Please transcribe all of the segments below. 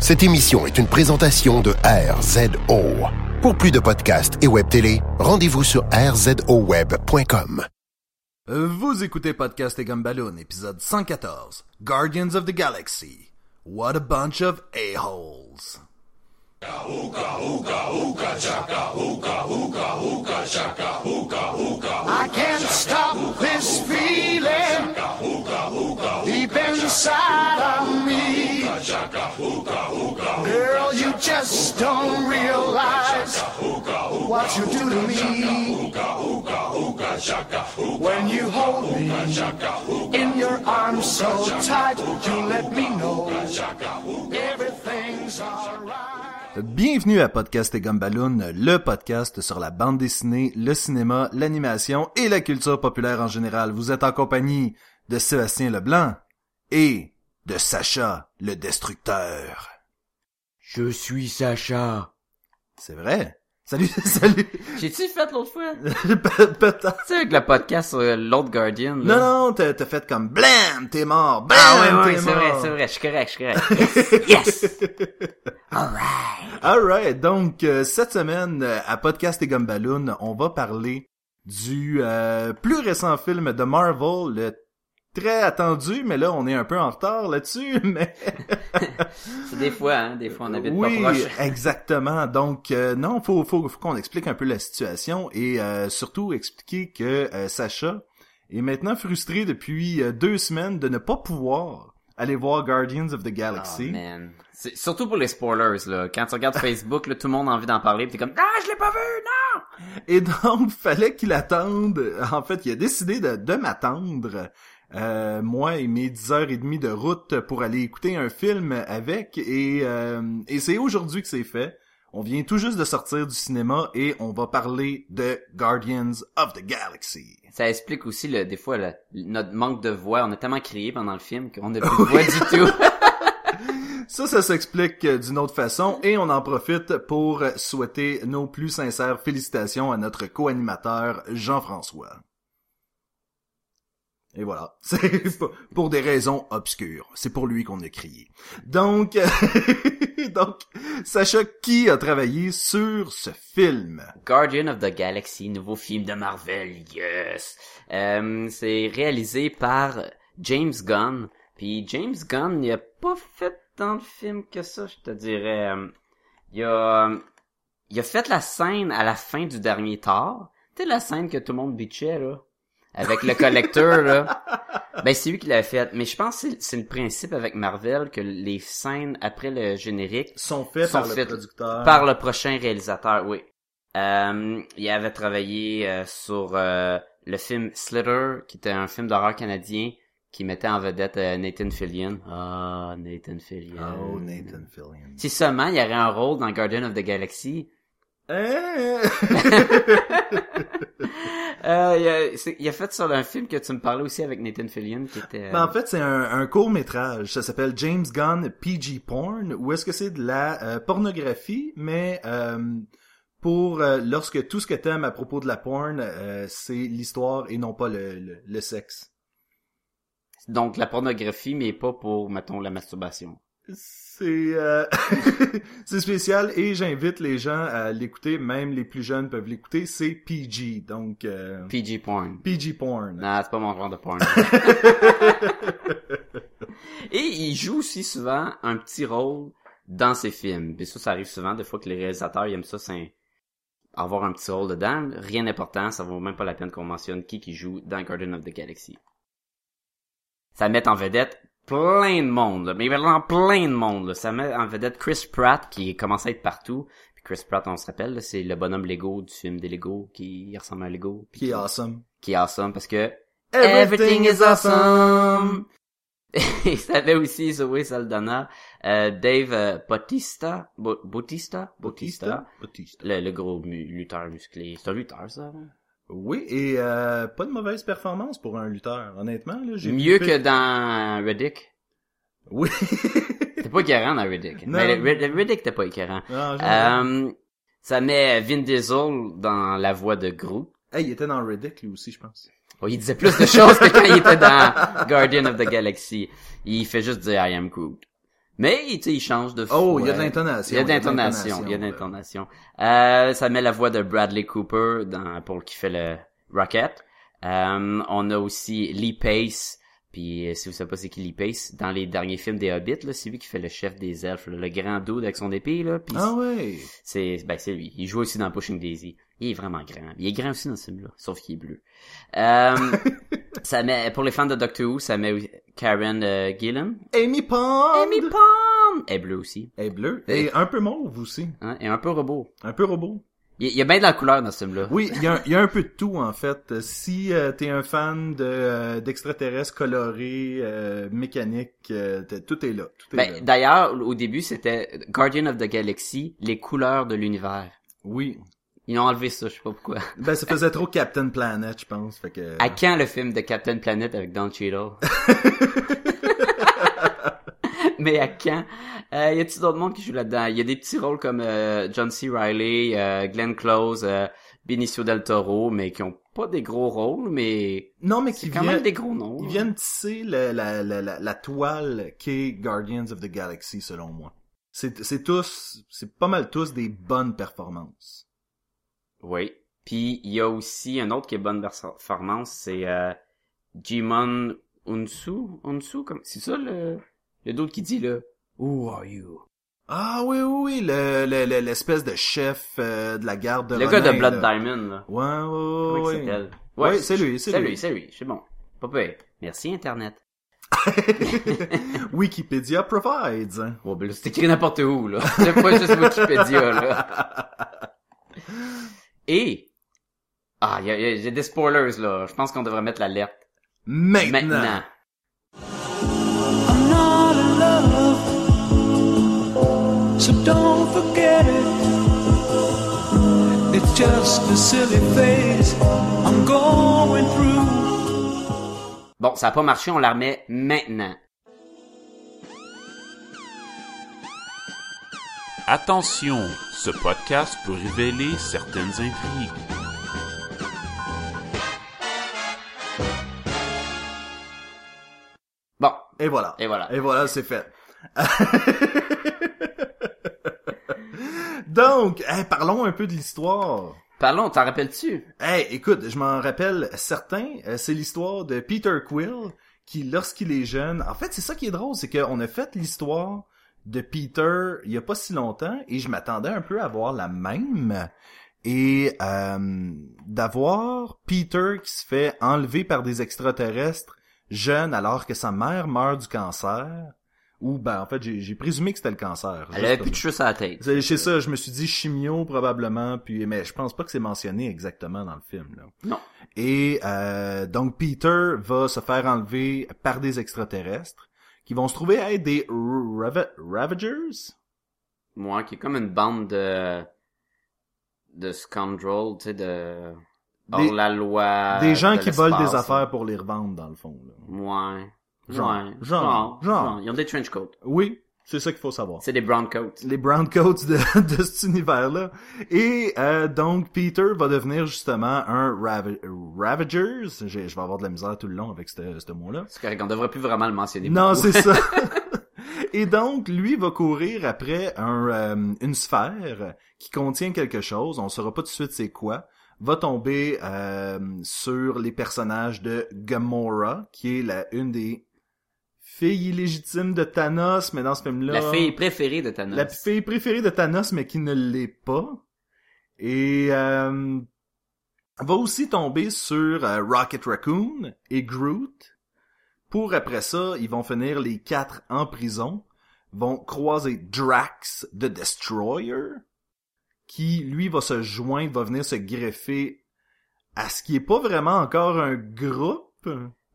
Cette émission est une présentation de RZO. Pour plus de podcasts et web télé, rendez-vous sur rzoweb.com. Vous écoutez Podcast et Gumballoon, épisode 114, Guardians of the Galaxy. What a bunch of a-holes. I can't stop this feeling deep inside of me. Girl, you just don't realize what you do to me. When you hold me in your arms so tight, you let me know everything's alright. Bienvenue à Podcast et Gumballoon, le podcast sur la bande dessinée, le cinéma, l'animation et la culture populaire en général. Vous êtes en compagnie de Sébastien Leblanc et de Sacha le Destructeur. Je suis Sacha. C'est vrai? Salut, salut. J'ai-tu fait l'autre fois? Pe- Peut-être. Tu sais, avec le podcast sur l'autre Guardian, là. Non, non, t'as t'as fait comme blam, t'es mort, bam, Ah ouais, ouais, t'es c'est vrai, c'est vrai, je suis correct, je suis correct. Yes! yes! Alright! Alright, donc euh, cette semaine euh, à Podcast et Gumballoon, on va parler du euh, plus récent film de Marvel, le très attendu, mais là on est un peu en retard là-dessus, mais C'est des fois, hein, des fois on habite oui, pas proche. exactement. Donc euh, non, faut faut, faut qu'on explique un peu la situation et euh, surtout expliquer que euh, Sacha est maintenant frustré depuis deux semaines de ne pas pouvoir aller voir Guardians of the Oh, Galaxy. man. C'est- Surtout pour les spoilers, là. Quand tu regardes Facebook, là, tout le monde a envie d'en parler, pis t'es comme, ah, je l'ai pas vu, non! Et donc, fallait qu'il attende. En fait, il a décidé de, de m'attendre. Euh, moi et mes 10h30 de route pour aller écouter un film avec et, euh, et c'est aujourd'hui que c'est fait. On vient tout juste de sortir du cinéma et on va parler de Guardians of the Galaxy. Ça explique aussi, le, des fois, le- notre manque de voix. On a tellement crié pendant le film qu'on n'a plus de voix du tout. Ça, ça s'explique euh, d'une autre façon et on en profite pour souhaiter nos plus sincères félicitations à notre co-animateur Jean-François. Et voilà, c'est pour- des raisons obscures. C'est pour lui qu'on a crié. Donc, donc, Sacha, qui a travaillé sur ce film? Guardian of the Galaxy, nouveau film de Marvel, yes. Euh, c'est réalisé par James Gunn. Puis James Gunn, il a pas fait tant de films que ça, je te dirais. Il a, il a fait la scène à la fin du dernier Thor. Tu la scène que tout le monde bitchait là, avec le collecteur là. Ben c'est lui qui l'a fait. Mais je pense que c'est- le principe avec Marvel que les scènes après le générique Sont faits Sont par le producteur. par le prochain réalisateur, oui. Euh, il avait travaillé euh, sur euh, le film Slither, qui était un film d'horreur canadien qui mettait en vedette euh, Nathan Fillion. Ah, Nathan Fillion. Oh, Nathan Fillion. Si seulement il y aurait un rôle dans Guardian of the Galaxy. Eh! Euh, il, a, il a fait sur un film que tu me parlais aussi avec Nathan Fillion, qui était... Ben, en fait, c'est un, un court métrage. Ça s'appelle James Gunn PG Porn. Où est-ce que c'est de la euh, pornographie, mais euh, pour euh, lorsque tout ce que t'aimes à propos de la porn, euh, c'est l'histoire et non pas le, le, le sexe. Donc la pornographie, mais pas pour, mettons, la masturbation. C'est euh, c'est spécial et j'invite les gens à l'écouter. Même les plus jeunes peuvent l'écouter. C'est PG, donc euh, PG porn. PG Porn. Non, c'est pas mon genre de porn. Et il joue aussi souvent un petit rôle dans ses films. Et ça, ça arrive souvent, des fois que les réalisateurs ils aiment ça, c'est avoir un petit rôle dedans. Rien d'important, ça vaut même pas la peine qu'on mentionne qui qui joue dans Guardian of the Galaxy. Ça met en vedette plein de monde, là, mais vraiment plein de monde. là. Ça met en vedette Chris Pratt qui commence à être partout. Puis Chris Pratt, on se rappelle, là, c'est le bonhomme Lego du film des Lego qui ressemble à un Lego. puis Qui est awesome. qui est awesome parce que Everything is awesome. Et ça avait aussi Zoé Saldana, euh, Dave euh, Bautista, Bautista, Bautista, Bautista. le, le gros mu- lutteur musclé. C'est un lutteur ça. hein? Oui, et euh, pas de mauvaise performance pour un lutteur, honnêtement. Là, j'ai Mieux que dans Reddick. Oui. C'était pas écœurant dans Reddick. Non. Mais le, Red- le Reddick t'es pas écœurant. Euh, ça met Vin Diesel dans la voix de Groot. Hey, il était dans Reddick, lui aussi, je pense. Oh, il disait plus de choses que quand il était dans Guardian of the Galaxy. Il fait juste dire I am Groot. Mais, tu sais, il change de Oh, il y a de l'intonation. Il y a de l'intonation, il y a de l'intonation. Euh, ça met la voix de Bradley Cooper dans, pour qui fait le Rocket. Euh, on a aussi Lee Pace, puis euh, si vous savez pas c'est qui Lee Pace, dans les derniers films des Hobbits, là, c'est lui qui fait le chef des elfes, là, le grand dude avec son épée, là, puis Ah ouais. c'est, ben, c'est lui. Il joue aussi dans Pushing Daisy. Il est vraiment grand. Il est grand aussi dans ce film-là, sauf qu'il est bleu. Euh, ça met, pour les fans de Doctor Who, ça met aussi Karen euh, Gillan. Amy Pond. Amy Pond! Elle est bleue aussi. Elle est bleue. Et un peu mauve aussi. Hein? Et un peu robot. Un peu robot. Il y, a bien de la couleur dans ce film-là. Oui, il y, a un- il y a un peu de tout en fait. Si euh, t'es un fan de euh, d'extraterrestres colorés, euh, mécaniques, euh, t'es- tout est là. Tout est Ben, là. d'ailleurs, au début, c'était Guardian of the Galaxy, les couleurs de l'univers. Oui. Ils ont enlevé ça, je sais pas pourquoi. Ben ça faisait trop Captain Planet, je pense. Fait que. À quand le film de Captain Planet avec Don Cheadle? Mais à quand? Euh, y a-t-il d'autres monde qui joue là-dedans? Il y a des petits rôles comme euh, John C. Reilly, euh, Glenn Close, euh, Benicio del Toro, mais qui ont pas des gros rôles, mais Non, mais qui quand même des gros noms. ils viennent tisser la, la, la, la toile qu'est Guardians of the Galaxy selon moi. C'est c'est tous, c'est pas mal tous des bonnes performances. Oui. Puis il y a aussi un autre qui est bonne performance, c'est euh, Jimon Unsu, Unsu, comme c'est ça le le d'autre qui dit là. Who are you? Ah oui, oui, oui, le, le- le- l'espèce de chef euh, de la garde de le gars de Blood là. Diamond là. Ouais, ouais, ouais, ouais. s'appelle? Ouais, c'est lui, c'est C'est lui. lui, c'est lui. C'est bon. Pas pire. Merci Internet. Wikipédia provides. Bon, ben là, c'est écrit n'importe où, là. C'est pas juste Wikipédia, là. Et, ah, il y a, y a des spoilers, là. Je pense qu'on devrait mettre l'alerte. Maintenant. Maintenant. I'm not in love, so don't forget it. It's just a silly phase I'm going through. Bon, ça a pas marché, on la remet maintenant. Attention, ce podcast peut révéler certaines intrigues. Bon, Et voilà. et voilà. Et voilà, c'est fait. Donc, hey, parlons un peu de l'histoire. Parlons, t'en rappelles-tu? Hey, écoute, je m'en rappelle certains. euh, c'est l'histoire de Peter Quill qui, lorsqu'il est jeune, en fait, c'est ça qui est drôle, c'est qu'on a fait l'histoire de Peter il y a pas si longtemps et je m'attendais un peu à voir la même et euh, d'avoir Peter qui se fait enlever par des extraterrestres jeune alors que sa mère meurt du cancer. Ou ben en fait j'ai j'ai présumé que c'était le cancer. Elle avait plus de cheveux sur la tête. c'est ça, je me suis dit chimio probablement, puis mais je pense pas que c'est mentionné exactement dans le film. Là. Non. Et euh, donc Peter va se faire enlever par des extraterrestres qui vont se trouver à être des Rava- Ravagers? Moi, qui est comme une bande de, de scoundrels, tu sais, de, hors Des- la loi. des gens de qui volent des affaires pour les revendre dans le fond. Là. Ouais. Genre, Ouais. genre, genre. Ils ont des trench coats. Oui, c'est ça qu'il faut savoir. C'est des brown coats. les brown coats de, de cet univers-là. Et euh, donc, Peter va devenir justement un Rava- Ravagers. Je, je vais avoir de la misère tout le long avec ce ce mot-là. C'est correct, on devrait plus vraiment le mentionner. Non, c'est ça. Et donc, lui va courir après un, euh, une sphère qui contient quelque chose. On saura pas tout de suite c'est quoi. Va tomber euh, sur les personnages de Gamora, qui est la une des filles illégitimes de Thanos, mais dans ce film-là... La fille préférée de Thanos. La fille préférée de Thanos, mais qui ne l'est pas. Et euh, va aussi tomber sur euh, Rocket Raccoon et Groot. Pour après ça, ils vont finir les quatre en prison. Vont croiser Drax the Destroyer, qui lui va se joindre, va venir se greffer à ce qui est pas vraiment encore un groupe.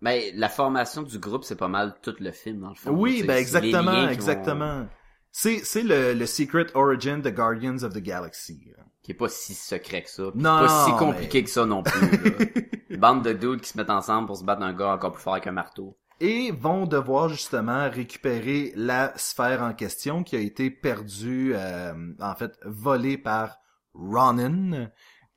Ben, la formation du groupe, c'est pas mal tout le film, dans le fond. Oui, ben exactement, exactement. C'est c'est le, le secret origin de Guardians of the Galaxy. là. Qui est pas si secret que ça. Non, pas si mais- compliqué que ça non plus. là. Bande de dudes qui se mettent ensemble pour se battre un gars encore plus fort avec un marteau. Et vont devoir justement récupérer la sphère en question qui a été perdue, euh, en fait, volée par Ronin,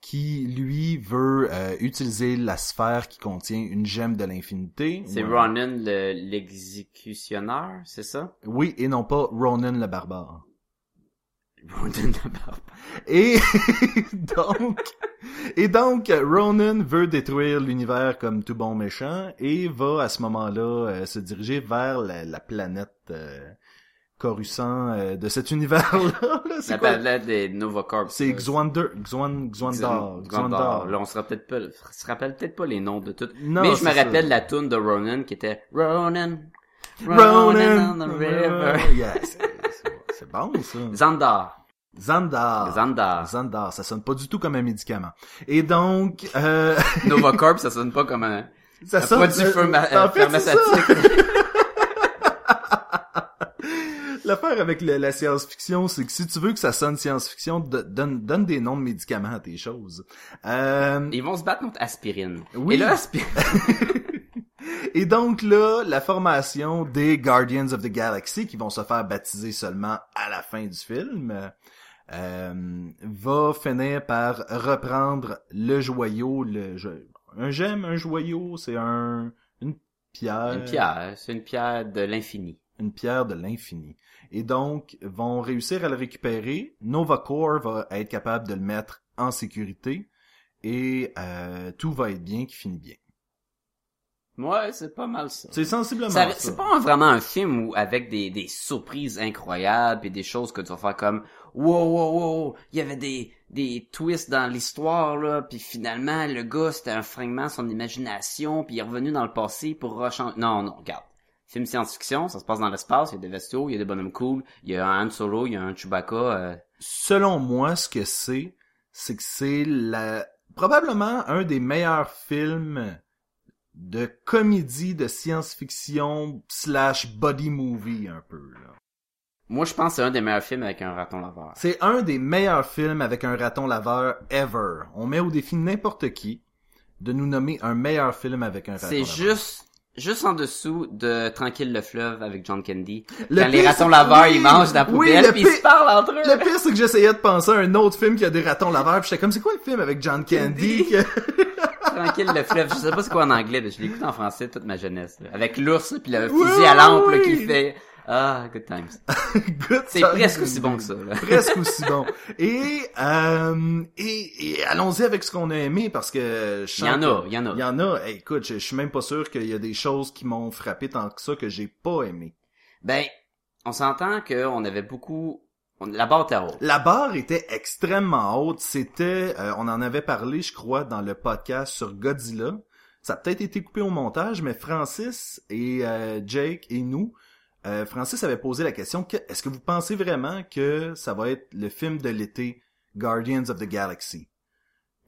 qui lui veut euh, utiliser la sphère qui contient une gemme de l'infinité. C'est Ouais. Ronan le- l'exécutionnaire, c'est ça? Oui, et non pas Ronan le barbare. Ronan le barbare. Et donc, et donc, Ronan veut détruire l'univers comme tout bon méchant et va à ce moment-là euh, se diriger vers la, la planète euh, Coruscant euh, de cet univers-là. là. La quoi? des Novacorp. C'est Xwander, Xwan, Xwandar, Xandar. Là, on se rappelle pas, se rappelle peut-être pas les noms de tout. Non, Mais je me ça. rappelle la tune de Ronan qui était Ronan. Ronan, on the river. Yeah, c'est- bon ça. Xandar. Xandar. Xandar. Xandar, ça sonne pas du tout comme un médicament. Et donc, euh, Novacorp, ça sonne pas comme un, ça un sonne... produit euh, pharmaceutique. L'affaire avec le- la science-fiction, c'est que si tu veux que ça sonne science-fiction, do- donne, donne des noms de médicaments à tes choses. Euh, Ils vont se battre contre aspirine. Oui. Et là, aspirine. et donc là, la formation des Guardians of the Galaxy, qui vont se faire baptiser seulement à la fin du film, euh, va finir par reprendre le joyau, le un gemme, un joyau, c'est un une pierre, Une pierre, c'est une pierre de l'infini. une pierre de l'infini. Et donc, vont réussir à le récupérer. Nova Corps va être capable de le mettre en sécurité. Et euh, tout va être bien qui finit bien. Ouais, c'est pas mal ça. C'est sensiblement Ça- ça. C'est pas vraiment un film où avec des, des surprises incroyables et des choses que tu vas faire comme wow wow wow il y avait des des twists dans l'histoire là puis finalement le gars c'était un fragment de son imagination puis il est revenu dans le passé pour rechanger non non regarde film science-fiction ça se passe dans l'espace il y a des vaisseaux il y a des bonhommes cool il y a un Han Solo il y a un Chewbacca euh, Selon moi, ce que c'est, c'est que c'est la probablement un des meilleurs films de comédie de science-fiction slash body movie un peu. Là. moi je pense que c'est un des meilleurs films avec un raton laveur C'est un des meilleurs films avec un raton laveur ever. On met au défi n'importe qui de nous nommer un meilleur film avec un raton c'est laveur. juste juste en dessous de Tranquille le fleuve avec John Candy. Le Quand les ratons laveurs, oui, ils mangent dans la oui, poubelle le puis ils se parlent entre eux. Le pire, c'est que j'essayais de penser à un autre film qui a des ratons laveurs, puis j'étais comme, c'est quoi le film avec John Candy? Tranquille le fleuve. Je sais pas c'est quoi en anglais, mais je l'écoute en français toute ma jeunesse. là. Avec l'ours puis le Oui, fusil à lampe là, oui. qui fait ah good times. Good C'est presque aussi bon que ça. Là. Presque aussi bon. Et, euh, et, et allons-y avec ce qu'on a aimé, parce que je Il y en a, il y en a. Il y en a. Hey, écoute, je, je suis même pas sûr qu'il y a des choses qui m'ont frappé tant que ça que j'ai pas aimé. Ben on s'entend que on avait beaucoup on... la barre était haute. La barre était extrêmement haute. C'était, euh, on en avait parlé, je crois, dans le podcast sur Godzilla. Ça a peut-être été coupé au montage, mais Francis et euh, Jake et nous, euh, Francis avait posé la question que- est-ce que vous pensez vraiment que ça va être le film de l'été Guardians of the Galaxy?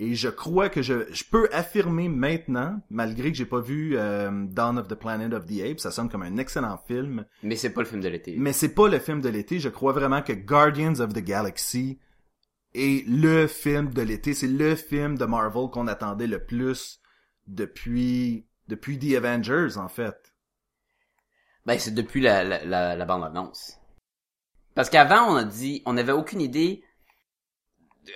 Et je crois que je, je peux affirmer maintenant, malgré que j'ai pas vu euh, Dawn of the Planet of the Apes, ça sonne comme un excellent film, Mais c'est pas le film de l'été. mais c'est pas le film de l'été. Je crois vraiment que Guardians of the Galaxy est le film de l'été. C'est le film de Marvel qu'on attendait le plus depuis depuis The Avengers en fait. Ben c'est depuis la, la, la, la bande annonce. Parce qu'avant on a dit on avait aucune idée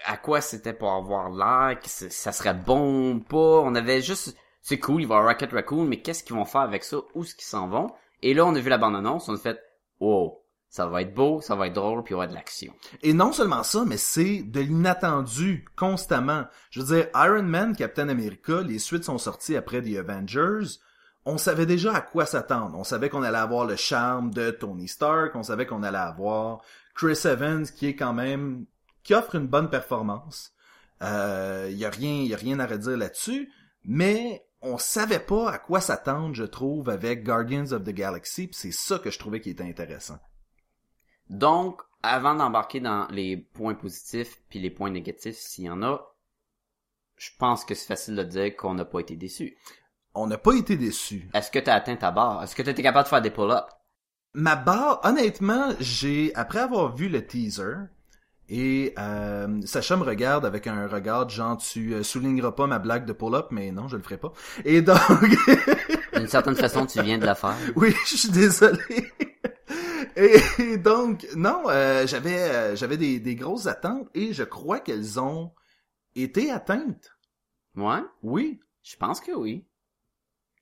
à quoi c'était pour avoir l'air, que ça serait bon ou pas. On avait juste c'est cool, il va avoir Rocket Raccoon, mais qu'est-ce qu'ils vont faire avec ça, où est-ce qu'ils s'en vont? Et là on a vu la bande annonce, on a fait oh ça va être beau, ça va être drôle, puis il y aura de l'action. Et non seulement ça, mais c'est de l'inattendu constamment. Je veux dire, Iron Man, Captain America, les suites sont sorties après The Avengers. On savait déjà à quoi s'attendre. On savait qu'on allait avoir le charme de Tony Stark. On savait qu'on allait avoir Chris Evans, qui est quand même, qui offre une bonne performance. Euh, y a rien, y a rien à redire là-dessus. Mais on savait pas à quoi s'attendre, je trouve, avec Guardians of the Galaxy. C'est ça que je trouvais qui était intéressant. Donc avant d'embarquer dans les points positifs puis les points négatifs s'il y en a, je pense que c'est facile de dire qu'on n'a pas été déçus. On n'a pas été déçus. Est-ce que t'as atteint ta barre? Est-ce que t'étais capable de faire des pull-ups? Ma barre, honnêtement, j'ai après avoir vu le teaser et euh, Sacha me regarde avec un regard genre tu euh, souligneras pas ma blague de pull-up, mais non, je le ferai pas. Et donc, D'une certaine façon, tu viens de la faire. oui, je suis désolé. Et donc, non, euh, j'avais euh, j'avais des, des grosses attentes et je crois qu'elles ont été atteinte. Ouais, Oui. je pense que oui.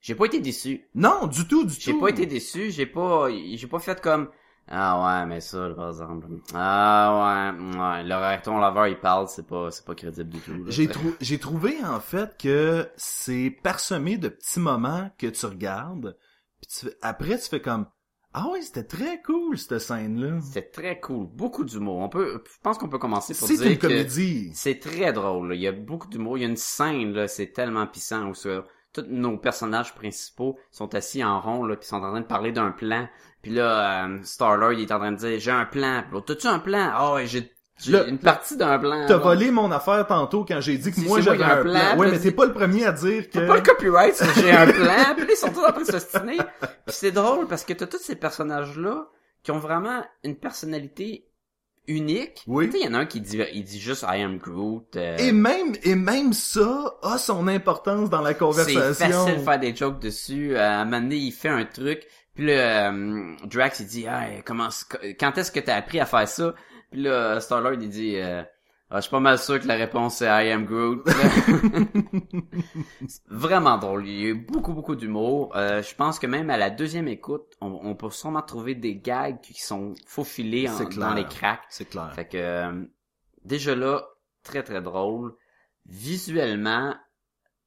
J'ai pas été déçu. Non, du tout, du tout. J'ai pas été déçu, j'ai pas j'ai pas fait comme ah ouais, mais ça par exemple. Ah ouais, ouais, le recton laveur il parle, c'est pas c'est pas crédible du tout. J'ai c'est- trou- j'ai trouvé en fait que c'est parsemé de petits moments que tu regardes, puis tu après tu fais comme ah ouais c'était très cool cette scène là. C'est très cool, beaucoup d'humour. On peut je pense qu'on peut commencer pour C'est dire une que comédie. c'est très drôle. là. Il y a beaucoup d'humour, il y a une scène là, c'est tellement puissant où ça- tous nos personnages principaux sont assis en rond là, puis sont en train de parler d'un plan. Puis là, euh, Star-Lord il est en train de dire j'ai un plan. T'as-tu un plan? Ah ouais, j'ai Là, une partie d'un plan. T'as là. volé mon affaire tantôt quand j'ai dit que Si, moi j'avais un un plan, plan. Ouais, mais là, t'es pas le premier à dire que. T'as pas le copyright, c'est j'ai un plan, puis là, ils sont tous en train de s'ostiner. Puis c'est drôle parce que t'as tous ces personnages-là qui ont vraiment une personnalité unique. Oui. Tu sais, il y en a un qui dit, il dit juste I am Groot. euh, Et même et même ça a son importance dans la c'est conversation. facile de faire des jokes dessus. Euh, à un moment donné, il fait un truc. Puis là, euh, Drax, il dit, hey, comment, quand est-ce que t'as appris à faire ça? Puis là, Star-Lord, il dit, euh, Ah, je suis pas mal sûr que la réponse c'est I am Groot. Vraiment drôle. Il y a eu beaucoup, beaucoup d'humour. Euh, je pense que même à la deuxième écoute, on, on peut sûrement trouver des gags qui sont faufilés en- dans les cracks. C'est clair. Fait que euh, déjà là, très très drôle. Visuellement,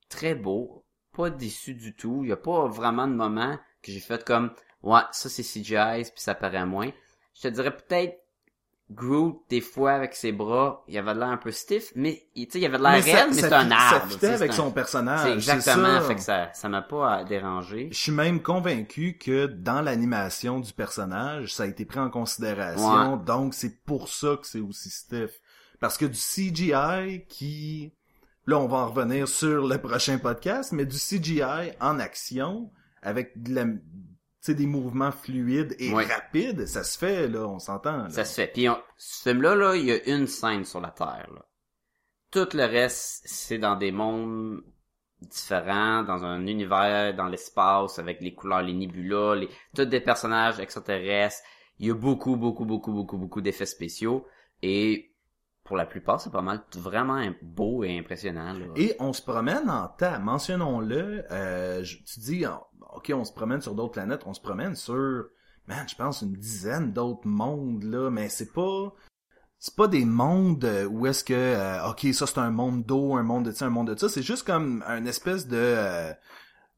très beau. Pas déçu du tout. Il y a pas vraiment de moment que j'ai fait comme Ouais, ça c'est CGI puis ça paraît moins. Je te dirais peut-être Groot, des fois, avec ses bras, il avait l'air un peu stiff, mais il- il avait l'air raide, mais c'est un arbre. Ça fitait avec c'est son un- personnage. Exactement, ça. fait que ça, ça m'a pas euh, dérangé. Je suis même convaincu que dans l'animation du personnage, ça a été pris en considération, donc c'est pour ça que c'est aussi stiff. Parce que du CGI qui... Là, on va en revenir sur le prochain podcast, mais du CGI en action, avec de la... sais, des mouvements fluides et Ouais. rapides, ça se fait, là, on s'entend. Ça se fait. Puis on- ce film-là, là, il y a une scène sur la Terre. Là. Tout le reste, c'est dans des mondes différents, dans un univers, dans l'espace, avec les couleurs, les nébulas, les... tous des personnages extraterrestres. Il y a beaucoup, beaucoup, beaucoup, beaucoup, beaucoup d'effets spéciaux. Et pour la plupart, c'est pas mal vraiment beau et impressionnant. Là. Et on se promène en temps, mentionnons-le. Euh, tu dis, ok, on se promène sur d'autres planètes, on se promène sur, man, je pense une dizaine d'autres mondes là, mais c'est pas, c'est pas des mondes où est-ce que, euh, ok, ça c'est un monde d'eau, un monde de ça, un monde de ça. C'est juste comme un espèce de, euh,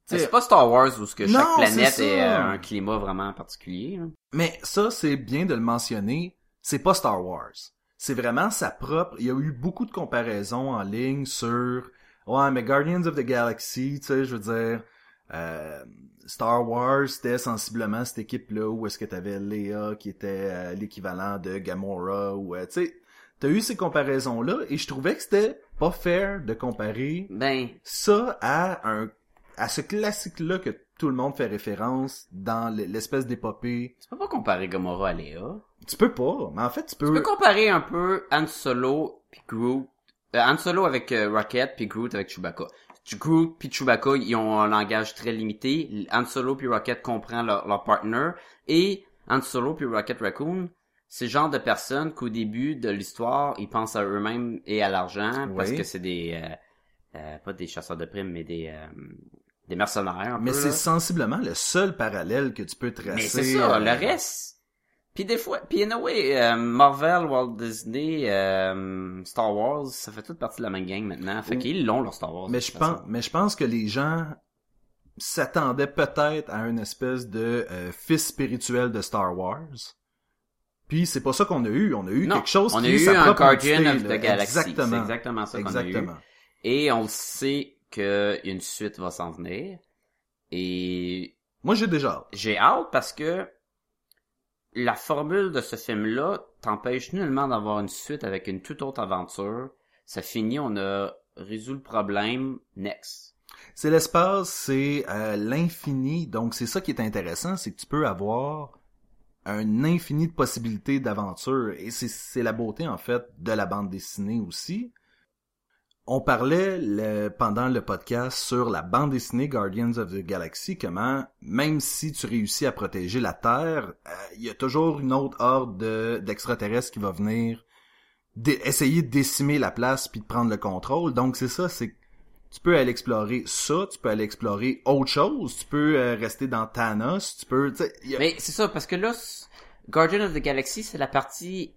c'est pas Star Wars où ce que chaque Non, planète est euh, un climat vraiment particulier. là. Mais ça, c'est bien de le mentionner. C'est pas Star Wars. C'est vraiment sa propre. Il y a eu beaucoup de comparaisons en ligne sur. Ouais, mais Guardians of the Galaxy, tu sais, je veux dire. euh, Star Wars, c'était sensiblement cette équipe-là où est-ce que t'avais Leia qui était euh, l'équivalent de Gamora ou euh, tu sais. T'as eu ces comparaisons-là et je trouvais que c'était pas fair de comparer Ben, ça à un à ce classique-là que tout le monde fait référence dans l'espèce d'épopée tu peux pas comparer Gamora à Léa. Tu peux pas, mais en fait, tu peux... Tu peux comparer un peu Han Solo puis Groot. Euh, Han Solo avec euh, Rocket puis Groot avec Chewbacca. Groot puis Chewbacca, ils ont un langage très limité. Han Solo puis Rocket comprend leur, leur partner. Et Han Solo puis Rocket Raccoon, c'est le genre de personnes qu'au début de l'histoire, ils pensent à eux-mêmes et à l'argent parce Oui. que c'est des... euh, euh, pas des chasseurs de primes, mais des... euh, des mercenaires un Mais c'est sensiblement le seul parallèle que tu peux tracer. Mais c'est ça, euh, le reste. Puis des fois, puis anyway, euh, Marvel, Walt Disney, euh, Star Wars, ça fait toute partie de la même gang maintenant. Fait qu'ils l'ont leur Star Wars. Mais je pense, mais je pense que les gens s'attendaient peut-être à une espèce de euh, fils spirituel de Star Wars. Puis c'est pas ça qu'on a eu. On a eu Non, quelque chose on qui a eu un Guardian of là. the Galaxy. C'est Exactement. exactement ça qu'on a eu. Exactement. Et on sait qu'une suite va s'en venir. Et Moi, j'ai déjà hâte. j'ai hâte parce que la formule de ce film-là t'empêche nullement d'avoir une suite avec une toute autre aventure. Ça finit, on a résolu le problème, next. C'est l'espace, c'est euh, l'infini. Donc c'est ça qui est intéressant, c'est que tu peux avoir un infini de possibilités d'aventure. Et c'est, c'est la beauté en fait de la bande dessinée aussi. On parlait le- pendant le podcast sur la bande dessinée Guardians of the Galaxy, comment même si tu réussis à protéger la Terre, euh, il y a toujours une autre horde de- d'extraterrestres qui va venir essayer de décimer la place puis de prendre le contrôle. Donc c'est ça, c'est tu peux aller explorer ça, tu peux aller explorer autre chose, tu peux euh, rester dans Thanos, tu peux, a- Mais c'est ça, parce que là, c- Guardian of the Galaxy, c'est la partie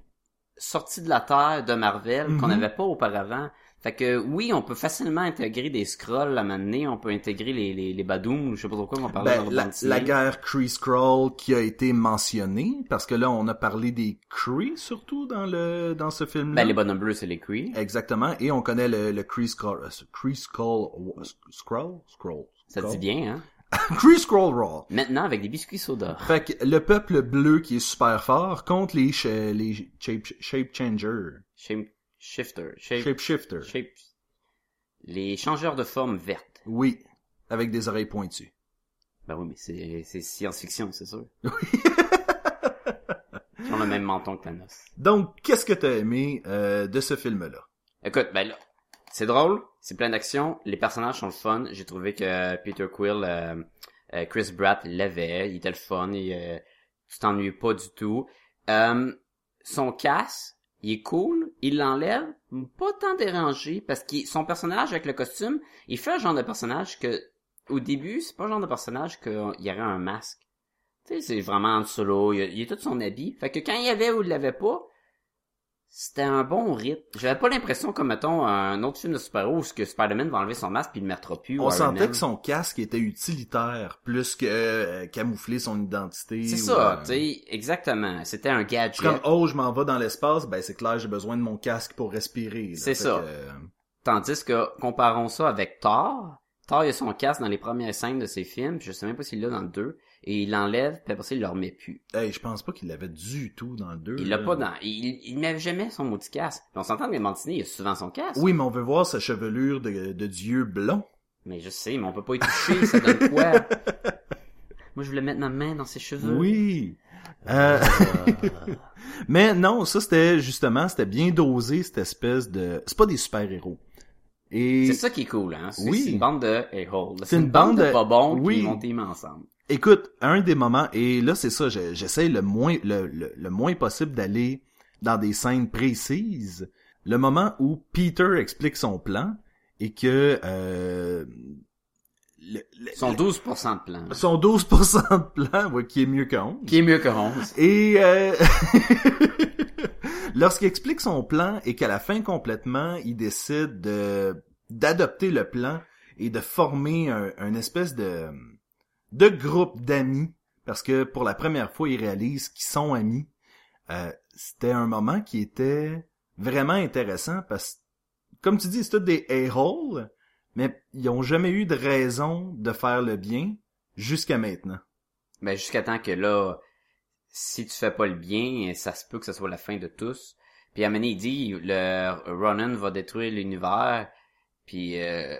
sortie de la Terre de Marvel qu'on Mhm. n'avait pas auparavant. Fait que oui, on peut facilement intégrer des scrolls à m'amener, on peut intégrer les, les, les Badooms, je sais pas trop quoi on parlait Ben, la, la guerre Kree-Skrull qui a été mentionnée, parce que là, on a parlé des Kree, surtout, dans le dans ce film-là. Ben, les bonhommes bleus, c'est les Kree. Exactement, et on connaît le, le Kree-Skrull... euh, Kree-Skrull... Skrull? Skrull? Ça te dit bien, hein? Kree-Skrull Raw. Maintenant, avec des biscuits soda. Fait que le peuple bleu qui est super fort contre les, les shape, shape changers, Shape shifter. Shape, shape shifter. shape- Les changeurs de forme verte. Oui, avec des oreilles pointues. Ben oui, mais c'est, c'est science-fiction, c'est sûr. Ils ont le même menton que Thanos. Donc, qu'est-ce que t'as aimé euh, de ce film-là? Écoute, ben là, c'est drôle, c'est plein d'action, les personnages sont le fun. J'ai trouvé que Peter Quill, euh, euh, Chris Pratt l'avait, il était le fun, et, euh, tu t'ennuies pas du tout. Euh, son casse, il est cool, il l'enlève, pas tant dérangé, parce que son personnage avec le costume, il fait un genre de personnage que, au début, c'est pas le genre de personnage qu'il y aurait un masque. Tu sais, c'est vraiment en solo, il a, a tout son habit. Fait que quand il y avait ou il l'avait pas, c'était un bon rythme. J'avais pas l'impression comme, mettons, un autre film de super-héros où ce que Spider-Man va enlever son masque puis il le mettra plus. On sentait que son casque était utilitaire, plus que euh, camoufler son identité. C'est ça, euh, tu sais, exactement. C'était un gadget. Comme, oh, je m'en vais dans l'espace, ben c'est clair, j'ai besoin de mon casque pour respirer. C'est ça. que, euh, Tandis que, comparons ça avec Thor. Thor, il a son casque dans les premières scènes de ses films, je sais même pas s'il l'a dans le 2, et il l'enlève, puis après ça, il le remet plus. hey, je pense pas qu'il l'avait du tout dans le 2. Il l'a pas dans... Il, il n'avait jamais son maudit casque. Puis on s'entend que les Mantinés, il a souvent son casque. Oui, mais on veut voir sa chevelure de, de dieu blond. Mais je sais, mais on peut pas y toucher, ça donne quoi? Moi, je voulais mettre ma main dans ses cheveux. Oui. Euh, mais non, ça c'était justement, c'était bien dosé cette espèce de. C'est pas des super héros. Et C'est ça qui est cool, hein? C'est Oui. c'est une bande de a-holes. C'est une bande de de- pas bons oui. qui vont ensemble. Écoute, un des moments, et là c'est ça, je- j'essaie le moins le, le, le moins possible d'aller dans des scènes précises. Le moment où Peter explique son plan et que euh, le- le- Son 12% de plan. son 12% de plan, ouais, qui est mieux que 11. Qui est mieux que 11. Et euh... lorsqu'il explique son plan et qu'à la fin complètement, il décide de d'adopter le plan et de former un, un espèce de de groupe d'amis parce que pour la première fois, ils réalisent qu'ils sont amis. Euh, c'était un moment qui était vraiment intéressant parce que, comme tu dis, c'est tous des a-holes, mais ils ont jamais eu de raison de faire le bien jusqu'à maintenant. Ben, jusqu'à temps que là, si tu fais pas le bien, ça se peut que ce soit la fin de tous. Puis à il dit, le Ronan va détruire l'univers, puis euh,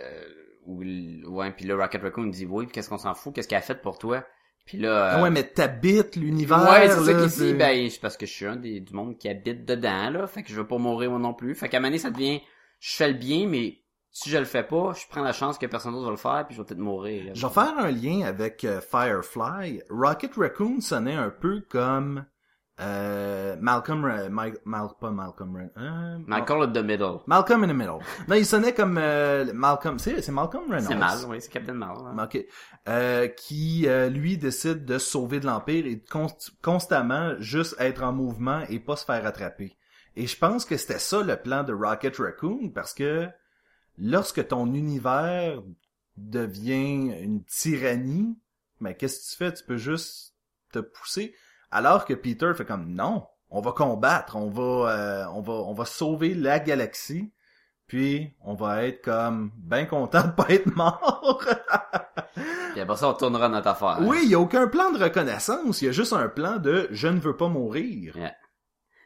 ou ouais, puis le Rocket Raccoon dit oui, puis qu'est-ce qu'on s'en fout, qu'est-ce qu'elle a fait pour toi? Puis là, Ah ouais, mais t'habites l'univers. ouais, c'est ça qu'il dit, ben c'est parce que je suis un des, du monde qui habite dedans là, fait que je veux pas mourir moi non plus. Fait qu'à un moment donné, ça devient, je fais le bien, mais si je le fais pas, je prends la chance que personne d'autre va le faire, puis je vais peut-être mourir. Je vais faire un lien avec euh, Firefly. Rocket Raccoon sonnait un peu comme euh, Malcolm, Ra- Mal- Mal- pas Malcolm, Ra- hein? Michael at the middle. Malcolm in the Middle. Non, il sonnait comme euh, Malcolm. C'est c'est Malcolm Reynolds. C'est mal, oui, c'est Captain Mal. hein. Ok. Euh, qui euh, lui décide de se sauver de l'empire et de const- constamment juste être en mouvement et pas se faire attraper. Et je pense que c'était ça le plan de Rocket Raccoon parce que lorsque ton univers devient une tyrannie, mais qu'est-ce que tu fais? Tu peux juste te pousser alors que Peter fait comme non, on va combattre, on va euh, on va on va sauver la galaxie. Puis, on va être comme ben content de pas être mort. Puis après ça, on tournera notre affaire. Oui, il y a aucun plan de reconnaissance, il y a juste un plan de je ne veux pas mourir. Yeah.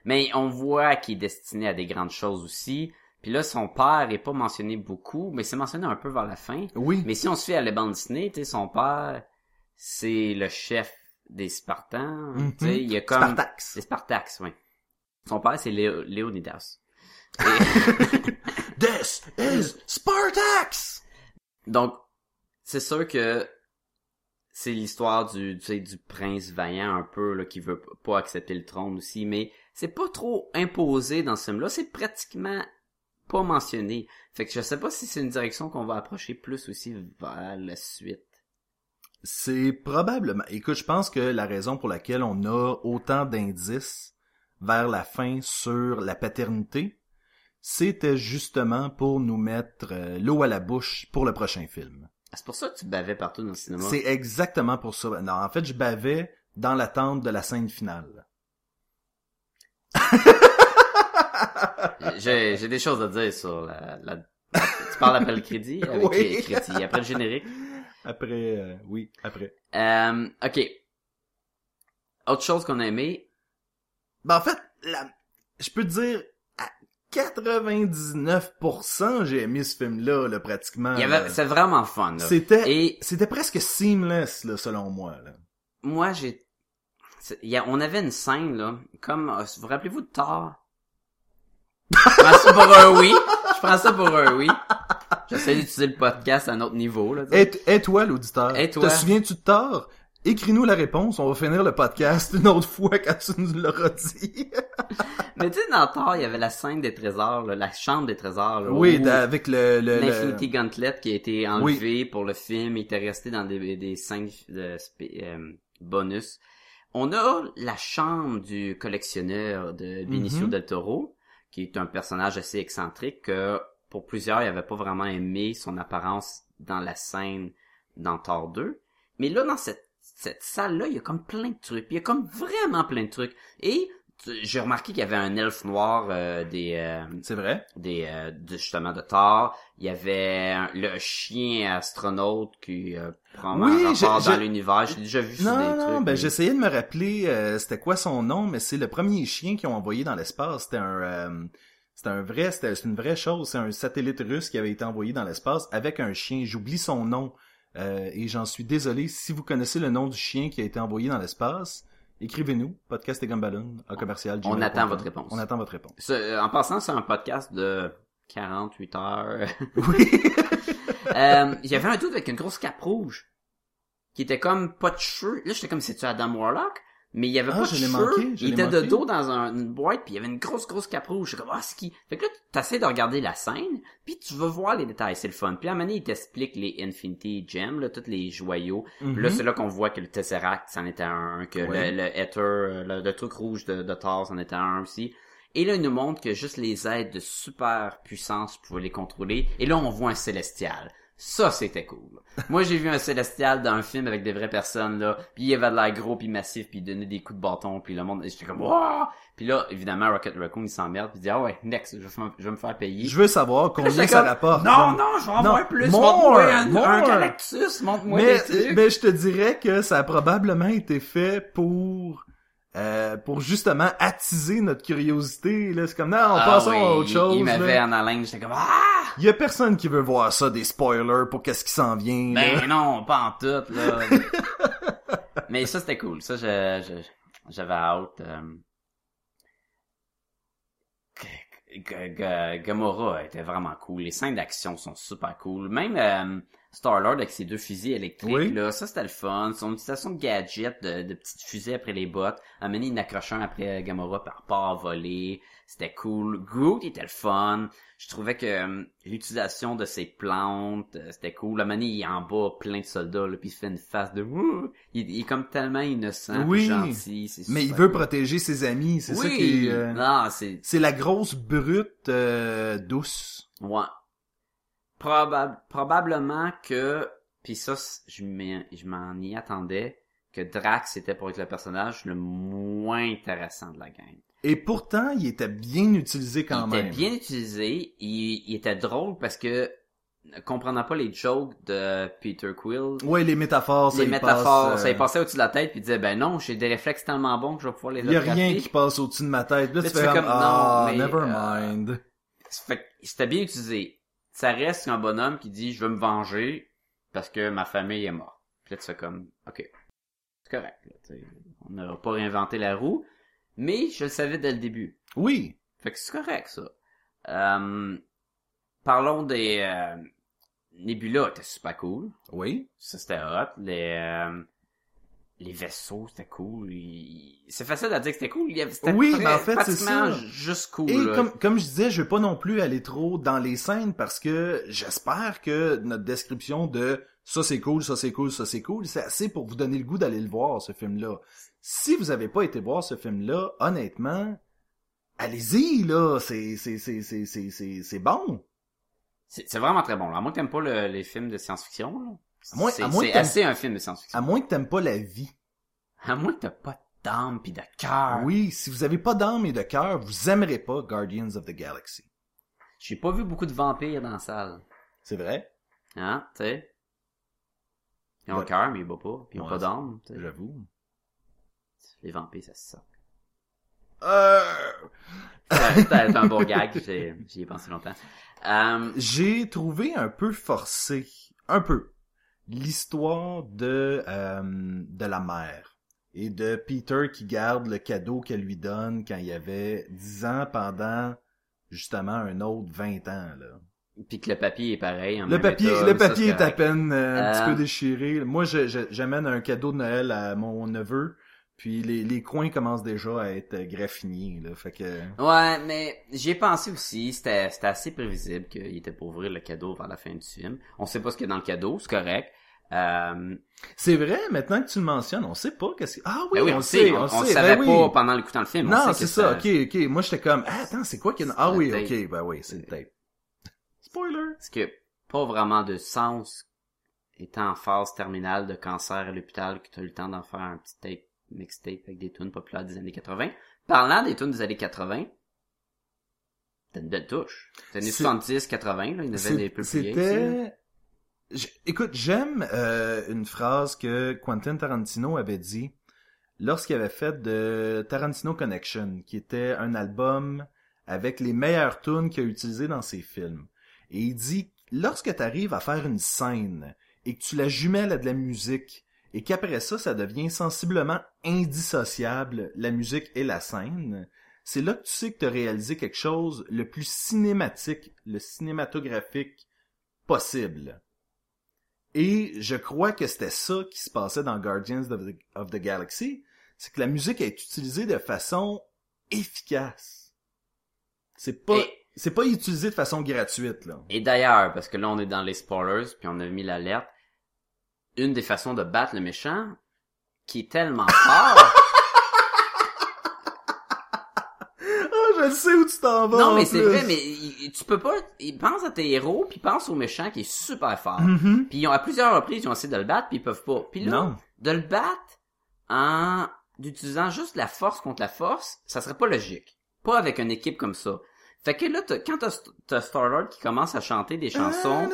Mais on voit qu'il est destiné à des grandes choses aussi. Puis là, son père est pas mentionné beaucoup, mais c'est mentionné un peu vers la fin. Oui. Mais si on se fait à la bande dessinée, tu sais, son père, c'est le chef des Spartans. Tu sais, il y a comme... Spartax. Les Spartax, oui. Son père, c'est Léo- Léonidas. Et- This is Spartax! Donc, c'est sûr que c'est l'histoire du, tu sais, du prince vaillant un peu, là, qui veut pas accepter le trône aussi, mais c'est pas trop imposé dans ce film-là, c'est pratiquement pas mentionné. Fait que je sais pas si c'est une direction qu'on va approcher plus aussi vers la suite. C'est probablement. Écoute, je pense que la raison pour laquelle on a autant d'indices vers la fin sur la paternité, c'était justement pour nous mettre euh, l'eau à la bouche pour le prochain film. C'est pour ça que tu bavais partout dans le cinéma. C'est exactement pour ça. Non, en fait, je bavais dans l'attente de la scène finale. J'ai, j'ai des choses à dire sur la, la... Tu parles après le crédit? Avec Oui. après le générique? Après, euh, oui, après. Euh, ok. Autre chose qu'on a aimé, Ben, en fait, la... je peux te dire, à 99%, j'ai aimé ce film-là, là, pratiquement. il y là. avait, c'est vraiment fun, là. C'était, Et c'était presque seamless, là, selon moi, là. moi, j'ai, c'est- il y a- on avait une scène, là, comme, euh, vous rappelez-vous de Thor? Je prends ça pour un oui. Je prends ça pour un oui. J'essaie d'utiliser le podcast à un autre niveau, là. Et, et toi, l'auditeur, Et toi? te souviens-tu de tort? Écris-nous la réponse, on va finir le podcast une autre fois quand tu nous l'auras dit. Mais tu sais, dans Thor, il y avait la scène des trésors, là, la chambre des trésors, là, oui, où- avec le... le, le- L'Infinity Gauntlet qui a été enlevé pour le film, il était resté dans des, des de spé- euh, bonus. On a la chambre du collectionneur de Benicio Mhm. del Toro, qui est un personnage assez excentrique que pour plusieurs, ils n'avaient pas vraiment aimé son apparence dans la scène dans Thor 2. Mais là, dans cette, cette salle-là, il y a comme plein de trucs. Il y a comme vraiment plein de trucs. Et j'ai remarqué qu'il y avait un elfe noir euh, des... euh, C'est vrai? des euh, de- justement de Thor. Il y avait le chien astronaute qui euh, prend Oui, un rapport dans l'univers. J'ai déjà vu Non, des non, trucs. ben mais- j'essayais de me rappeler euh, c'était quoi son nom, mais c'est le premier chien qu'ils ont envoyé dans l'espace. C'était un... euh, c'était un vrai, c'était une vraie chose. C'est un satellite russe qui avait été envoyé dans l'espace avec un chien. J'oublie son nom. Euh, et j'en suis désolé. Si vous connaissez le nom du chien qui a été envoyé dans l'espace, écrivez-nous. Podcast et Gumballoon, à commercial. On attend votre réponse. On attend votre réponse. Ce- euh, en passant, c'est un podcast de 48 heures. Oui. Euh, y avait un doute avec une grosse cape rouge qui était comme pas de cheveux. Là, j'étais comme c'est tu Adam Warlock, mais il y avait Ah, pas de cheveux. manqué, il était de dos dans un- une boîte, puis il y avait une grosse grosse cape rouge. Comme ah c'est qui Fait que là, t'essaies de regarder la scène, puis tu veux voir les détails, c'est le fun. Puis à un moment donné, il t'explique les Infinity Gems, là, tous les joyaux. Là, Mhm. c'est là qu'on voit que le Tesseract, c'en était un, que Ouais. le, le Ether, euh, le, le truc rouge de, de Thor, c'en était un aussi. Et là, il nous montre que juste les aides de super puissance, tu pouvais les contrôler. Et là, on voit un célestial. Ça, c'était cool. Moi, j'ai vu un célestial dans un film avec des vraies personnes, là. Puis il avait de l'air gros, puis massif, puis il donnait des coups de bâton, puis le monde, j'étais comme, Wouah! Puis là, évidemment, Rocket Raccoon, il s'emmerde, puis il dit, ah ouais, next, je vais, me- je vais me faire payer. Je veux savoir combien ça rapporte. Non, non, je vais en plus. more, montre-moi un, more. un Galactus, montre-moi mais, des trucs. mais je te dirais que ça a probablement été fait pour euh, pour justement attiser notre curiosité. Là, c'est comme non, on Ah passe oui, à autre chose. Il, m'avait en haleine, j'étais comme, ah! Il y a personne qui veut voir ça des spoilers pour qu'est-ce qui s'en vient. là. Ben non, pas en tout, là. Mais ça, c'était cool. Ça, je, je- j'avais hâte. euh, Gamora était vraiment cool. Les scènes d'action sont super cool. Même euh, Star-Lord avec ses deux fusils électriques, Oui. là, ça c'était le fun. Son utilisation de gadgets, de, de petites fusées après les bottes. Amener une accroche un après Gamora par part voler. C'était cool. Groot était le fun. Je trouvais que euh, l'utilisation de ses plantes, euh, c'était cool. La il est en bas plein de soldats, là, puis il fait une face de Ouh! il, il est comme tellement innocent, Oui. gentil. Mais il veut cool. protéger ses amis. C'est ça qui est. euh, c'est C'est la grosse brute euh, douce. Ouais. Probab- probablement que, puis ça, je m'en y attendais, que Drax était pour être le personnage le moins intéressant de la game. Et pourtant, il était bien utilisé quand il même. était bien utilisé, il, il était drôle parce que, comprenant pas les jokes de Peter Quill, Ouais, les métaphores, ça les y métaphores, passe, euh, ça y passait au-dessus de la tête, puis il disait, ben non, j'ai des réflexes tellement bons que je vais pouvoir les Il y a rien qui passe au-dessus de ma tête. Là, Là, tu fais comme, ah, mais, never euh, mind. Que c'était bien utilisé. Ça reste un bonhomme qui dit je veux me venger parce que ma famille est morte. Puis là tu fais comme ok. C'est correct. là, on n'aura pas réinventé la roue. Mais je le savais dès le début. Oui. Fait que c'est correct ça. Euh, parlons des euh, Nebula était super cool. Oui. Ça, c'était hot. Les, euh, les vaisseaux, c'était cool. Il- C'est facile à dire que c'était cool. Il y avait- C'était Oui, très- mais en fait, c'est ça. juste cool. Et là. comme, comme je disais, je vais pas non plus aller trop dans les scènes parce que j'espère que notre description de ça c'est cool, ça c'est cool, ça c'est cool, c'est assez pour vous donner le goût d'aller le voir, ce film-là. Si vous avez pas été voir ce film-là, honnêtement, allez-y, là, c'est, c'est, c'est, c'est, c'est, c'est, c'est bon. C'est c'est vraiment très bon. Là. À moins que t'aimes pas le- les films de science-fiction. là? À moins- C'est assez un film de science-fiction. À moins que t'aimes pas la vie. À moins que t'as pas d'âme pis de cœur. Oui, si vous avez pas d'âme et de cœur, vous aimerez pas Guardians of the Galaxy. J'ai pas vu beaucoup de vampires dans la salle. C'est vrai? Hein, tu sais? Ils ont le cœur, mais ils boivent pas. Ils ont Ouais, pas d'âme. J'avoue. Les vampires, ça se. Euh... C'était un bon gag, j'y ai pensé longtemps. Euh, J'ai trouvé un peu forcé, un peu, l'histoire de euh, de la mère et de Peter qui garde le cadeau qu'elle lui donne quand il avait 10 ans pendant justement un autre 20 ans là. puis que le papier est pareil. en Le papier état, le papier est à peine euh, un petit Euh, peu déchiré. Moi j'amène un cadeau de Noël à mon neveu puis les, les coins commencent déjà à être graffinés là, fait que Ouais, mais j'y ai pensé aussi. C'était c'était assez prévisible qu'il était pour ouvrir le cadeau vers la fin du film. On sait pas ce qu'il y a dans le cadeau, c'est correct. Euh, c'est vrai maintenant que tu le mentionnes, on sait pas qu'est-ce que Ah oui, ben oui, on, on, sait, on, sait, savait ben oui. pas pendant l'écoutant le film. on Non, c'est ça, ok, ok. Moi, j'étais comme, ah, attends, c'est quoi qu'il y a... Ah oui, ok, ben oui, c'est le tape. Spoiler! Parce que pas vraiment de sens étant en phase terminale de cancer à l'hôpital que tu as eu le temps d'en faire un petit tape mixtape avec des tunes populaires des années 80. Parlant des tunes des années 80, t'as une belle touche. C'est années C'est- 70, 80, là, il y en avait des peu plus. C'était... Écoute, j'aime euh, une phrase que Quentin Tarantino avait dit lorsqu'il avait fait de Tarantino Connection, qui était un album avec les meilleures tunes qu'il a utilisées dans ses films. Et il dit, lorsque tu arrives à faire une scène et que tu la jumelles à de la musique, et qu'après ça, ça devient sensiblement indissociable, la musique et la scène, c'est là que tu sais que tu as réalisé quelque chose le plus cinématique, le cinématographique possible. Et je crois que c'était ça qui se passait dans Guardians of the, of the Galaxy, c'est que la musique est utilisée de façon efficace. C'est pas, Et- c'est pas utilisé de façon gratuite, là. Et d'ailleurs, parce que là on est dans les spoilers, puis on a mis l'alerte, une des façons de battre le méchant, qui est tellement fort... Ah, je sais où tu t'en vas. non mais c'est vrai, mais tu peux pas... Il pense à tes héros, puis pense au méchant qui est super fort. Mhm. Puis ils ont, à plusieurs reprises, ils ont essayé de le battre, puis ils peuvent pas. Puis là, Non. de le battre en utilisant juste la force contre la force, ça serait pas logique. Pas avec une équipe comme ça. Fait que là, t'as- quand t'as, t'as Star-Lord qui commence à chanter des chansons,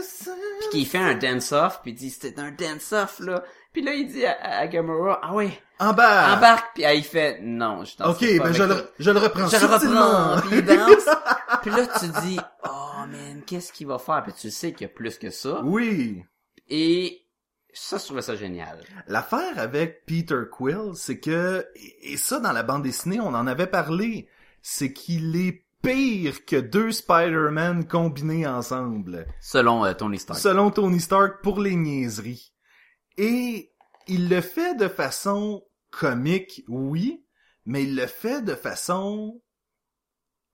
puis qui fait un dance-off, puis il dit c'est un dance-off, là. Puis là, il dit à, à Gamora, ah ouais, En bas. embarque, puis ah, il fait, non, je t'en Ok, ben je le, je le reprends je le reprends, puis il danse. puis là, tu dis, oh man, qu'est-ce qu'il va faire? Puis tu sais qu'il y a plus que ça. Oui. Et ça, je trouvais ça génial. L'affaire avec Peter Quill, c'est que, et ça dans la bande dessinée, on en avait parlé, c'est qu'il est pire que deux Spider-Man combinés ensemble, Selon euh, Tony Stark. selon Tony Stark pour les niaiseries. Et il le fait de façon comique, oui, mais il le fait de façon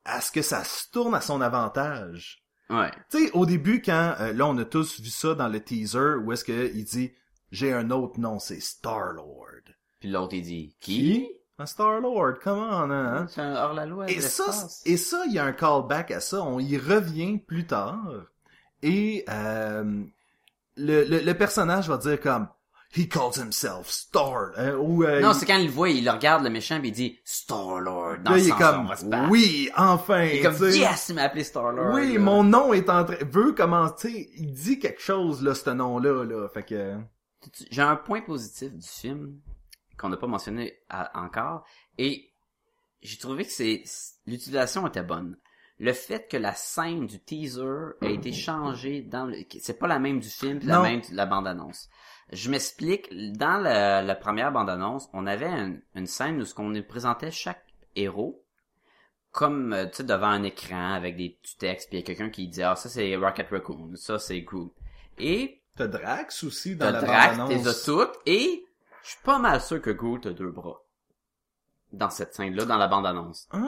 à ce que ça se tourne à son avantage. Ouais. Tu sais, au début, quand, euh, là, on a tous vu ça dans le teaser, où est-ce qu'il dit, j'ai un autre nom, c'est Star-Lord. Puis l'autre, il dit, qui? Un Star-Lord, come on, hein? C'est un hors-la-loi Et ça, et ça, il y a un callback à ça, on y revient plus tard, et, euh, le, le, le personnage va dire comme, he calls himself Star, euh, ou, euh, Non, il- c'est quand il le voit, il le regarde, le méchant, puis il dit, Star-Lord, dans là, il est comme, oui, enfin, Il est comme, yes, il m'a appelé Star-Lord. Oui, là. mon nom est en train, veut commencer, il dit quelque chose, là, ce nom-là, là, fait que, J'ai un point positif du film, qu'on n'a pas mentionné à- encore, et j'ai trouvé que c'est, l'utilisation était bonne. Le fait que la scène du teaser a été changée dans le, c'est pas la même du film, la Non. même de la bande-annonce. Je m'explique, dans la, la première bande-annonce, on avait un- une scène où ce qu'on présentait chaque héros comme euh, tu sais devant un écran avec des petits textes puis il y a quelqu'un qui dit ah ça c'est Rocket Raccoon ça c'est Groot Et T'as Drax aussi dans la Drax, bande t'es as toutes, et je suis pas mal sûr que Groot a deux bras. Dans cette scène-là, dans la bande-annonce. Ah.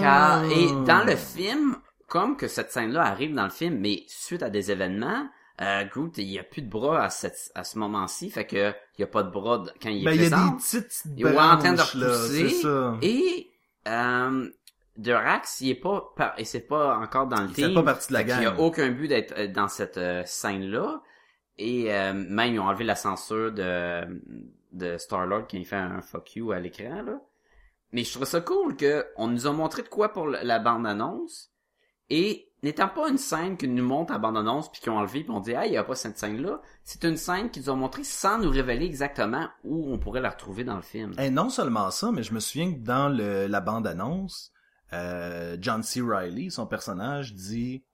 Car, et dans le film, comme que cette scène-là arrive dans le film, mais suite à des événements, euh, Groot, il y a plus de bras à, cette, à ce moment-ci, fait que il y a pas de bras de- quand il est Ben, il y a présent. des petites Il est en train de là, repousser. Et euh, Drax, il est pas et c'est pas encore dans le Il team. fait pas partie de la gang. y a aucun but d'être euh, dans cette euh, scène-là. Et euh, même ils ont enlevé la censure de de Star Lord quand il fait un fuck you à l'écran là. Mais je trouve ça cool que on nous a montré de quoi pour la bande annonce et n'étant pas une scène qui nous montre à bande annonce puis qu'ils ont enlevé puis on dit ah il y a pas cette scène là, c'est une scène qu'ils nous ont montré sans nous révéler exactement où on pourrait la retrouver dans le film. Et non seulement ça, mais je me souviens que dans le, la bande-annonce, euh, John C. Reilly, son personnage, dit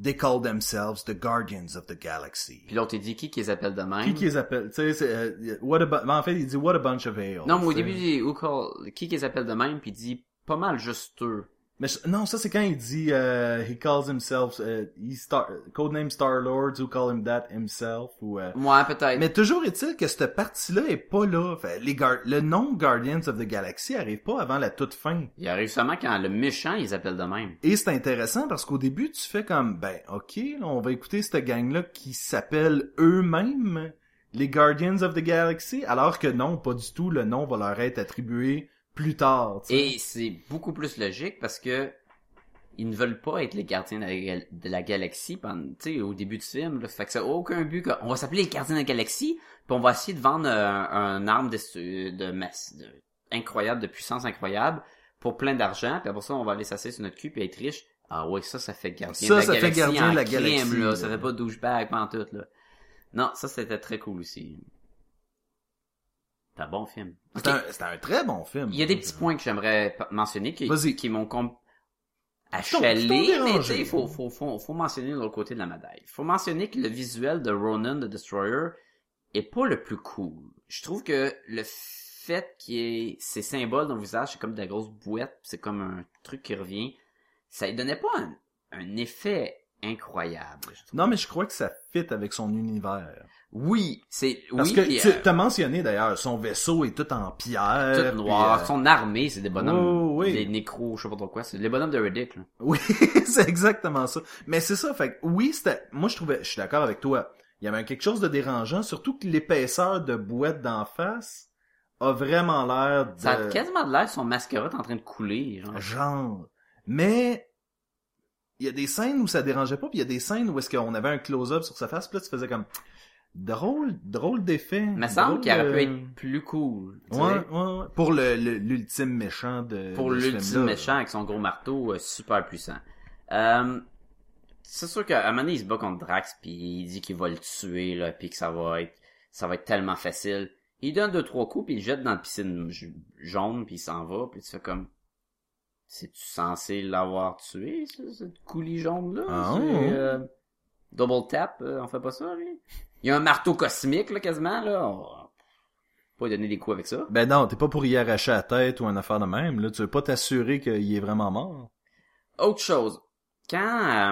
They call themselves the Guardians of the Galaxy. Puis l'autre il dit qui qu'ils appellent de même? Qui qui les appelle? Tu sais, c'est, euh, what a ben, en fait, il dit What a bunch of ale. Non, mais au début, il dit, who call, qui qu'ils appellent de même, puis il dit pas mal juste eux. Mais je- non, ça c'est quand il dit euh, He calls himself uh, he star, Codename Star-Lord, who call him that himself, ou... euh, Moi, peut-être. Mais toujours est-il que cette partie-là est pas là. Fait, les gar- le nom Guardians of the Galaxy arrive pas avant la toute fin. Il arrive seulement quand le méchant, ils appellent de même. Et c'est intéressant parce qu'au début, tu fais comme, ben, ok, là, on va écouter cette gang-là qui s'appelle eux-mêmes les Guardians of the Galaxy, alors que non, pas du tout, le nom va leur être attribué plus tard. Et c'est beaucoup plus logique parce que ils ne veulent pas être les gardiens de la, gal- de la galaxie pendant, tu sais, au début du film. Là. Fait que ça a aucun but. on va s'appeler les gardiens de la galaxie, puis on va essayer de vendre un, un arme de, de masse, de- incroyable, de puissance incroyable, pour plein d'argent, puis après ça, on va aller s'asseoir sur notre cul puis être riche. Ah ouais, ça, ça fait gardien Ça, de la ça fait galaxie gardien en de la galaxie, là. là. Ça fait pas douchebag pantoute, là. Non, ça, c'était très cool aussi. C'est un bon film. C'est un, un très bon film. Il y a des petits points que j'aimerais mentionner qui, qui m'ont com... T'ont achalé, mais sais, faut, faut, faut, faut mentionner l'autre côté de la médaille. Faut mentionner que le visuel de Ronan the Destroyer est pas le plus cool. Je trouve que le fait qu'il y ait ces symboles dans le visage, c'est comme des grosses bouettes, c'est comme un truc qui revient, ça lui donnait pas un, un effet incroyable. Non, mais je crois que ça fit avec son univers. Oui, c'est Parce oui, que tu euh, as mentionné d'ailleurs, son vaisseau est tout en pierre. tout noir. euh, Son armée, c'est des bonhommes, Oui, oui. des nécros, je sais pas trop quoi, c'est les bonhommes de Riddick, là. Oui, c'est exactement ça. Mais c'est ça, fait que oui, c'était, moi je trouvais, je suis d'accord avec toi. Il y avait quelque chose de dérangeant, surtout que l'épaisseur de boîte d'en face a vraiment l'air de... Ça a quasiment de l'air son mascara en train de couler, genre. genre. Mais il y a des scènes où ça dérangeait pas, puis il y a des scènes où est-ce qu'on avait un close-up sur sa face, puis là tu faisais comme drôle, drôle d'effet. Il me semble qu'il aurait pu être plus cool. tu Ouais, sais. ouais, ouais. Pour le l'ultime méchant de Pour l'ultime méchant avec son gros marteau euh, super puissant. Euh, c'est sûr qu'à un moment donné, il se bat contre Drax puis il dit qu'il va le tuer là puis que ça va être ça va être tellement facile. Il donne deux trois coups puis il le jette dans la piscine jaune puis il s'en va puis tu fais comme c'est-tu censé l'avoir tué ça, cette coulis jaune là Ah, ouais. euh, double tap euh, on fait pas ça lui? Il y a un marteau cosmique là quasiment là on va pas lui donner des coups avec ça Ben non, t'es pas pour y arracher la tête ou un affaire de même. Là, tu veux pas t'assurer qu'il est vraiment mort. Autre chose, quand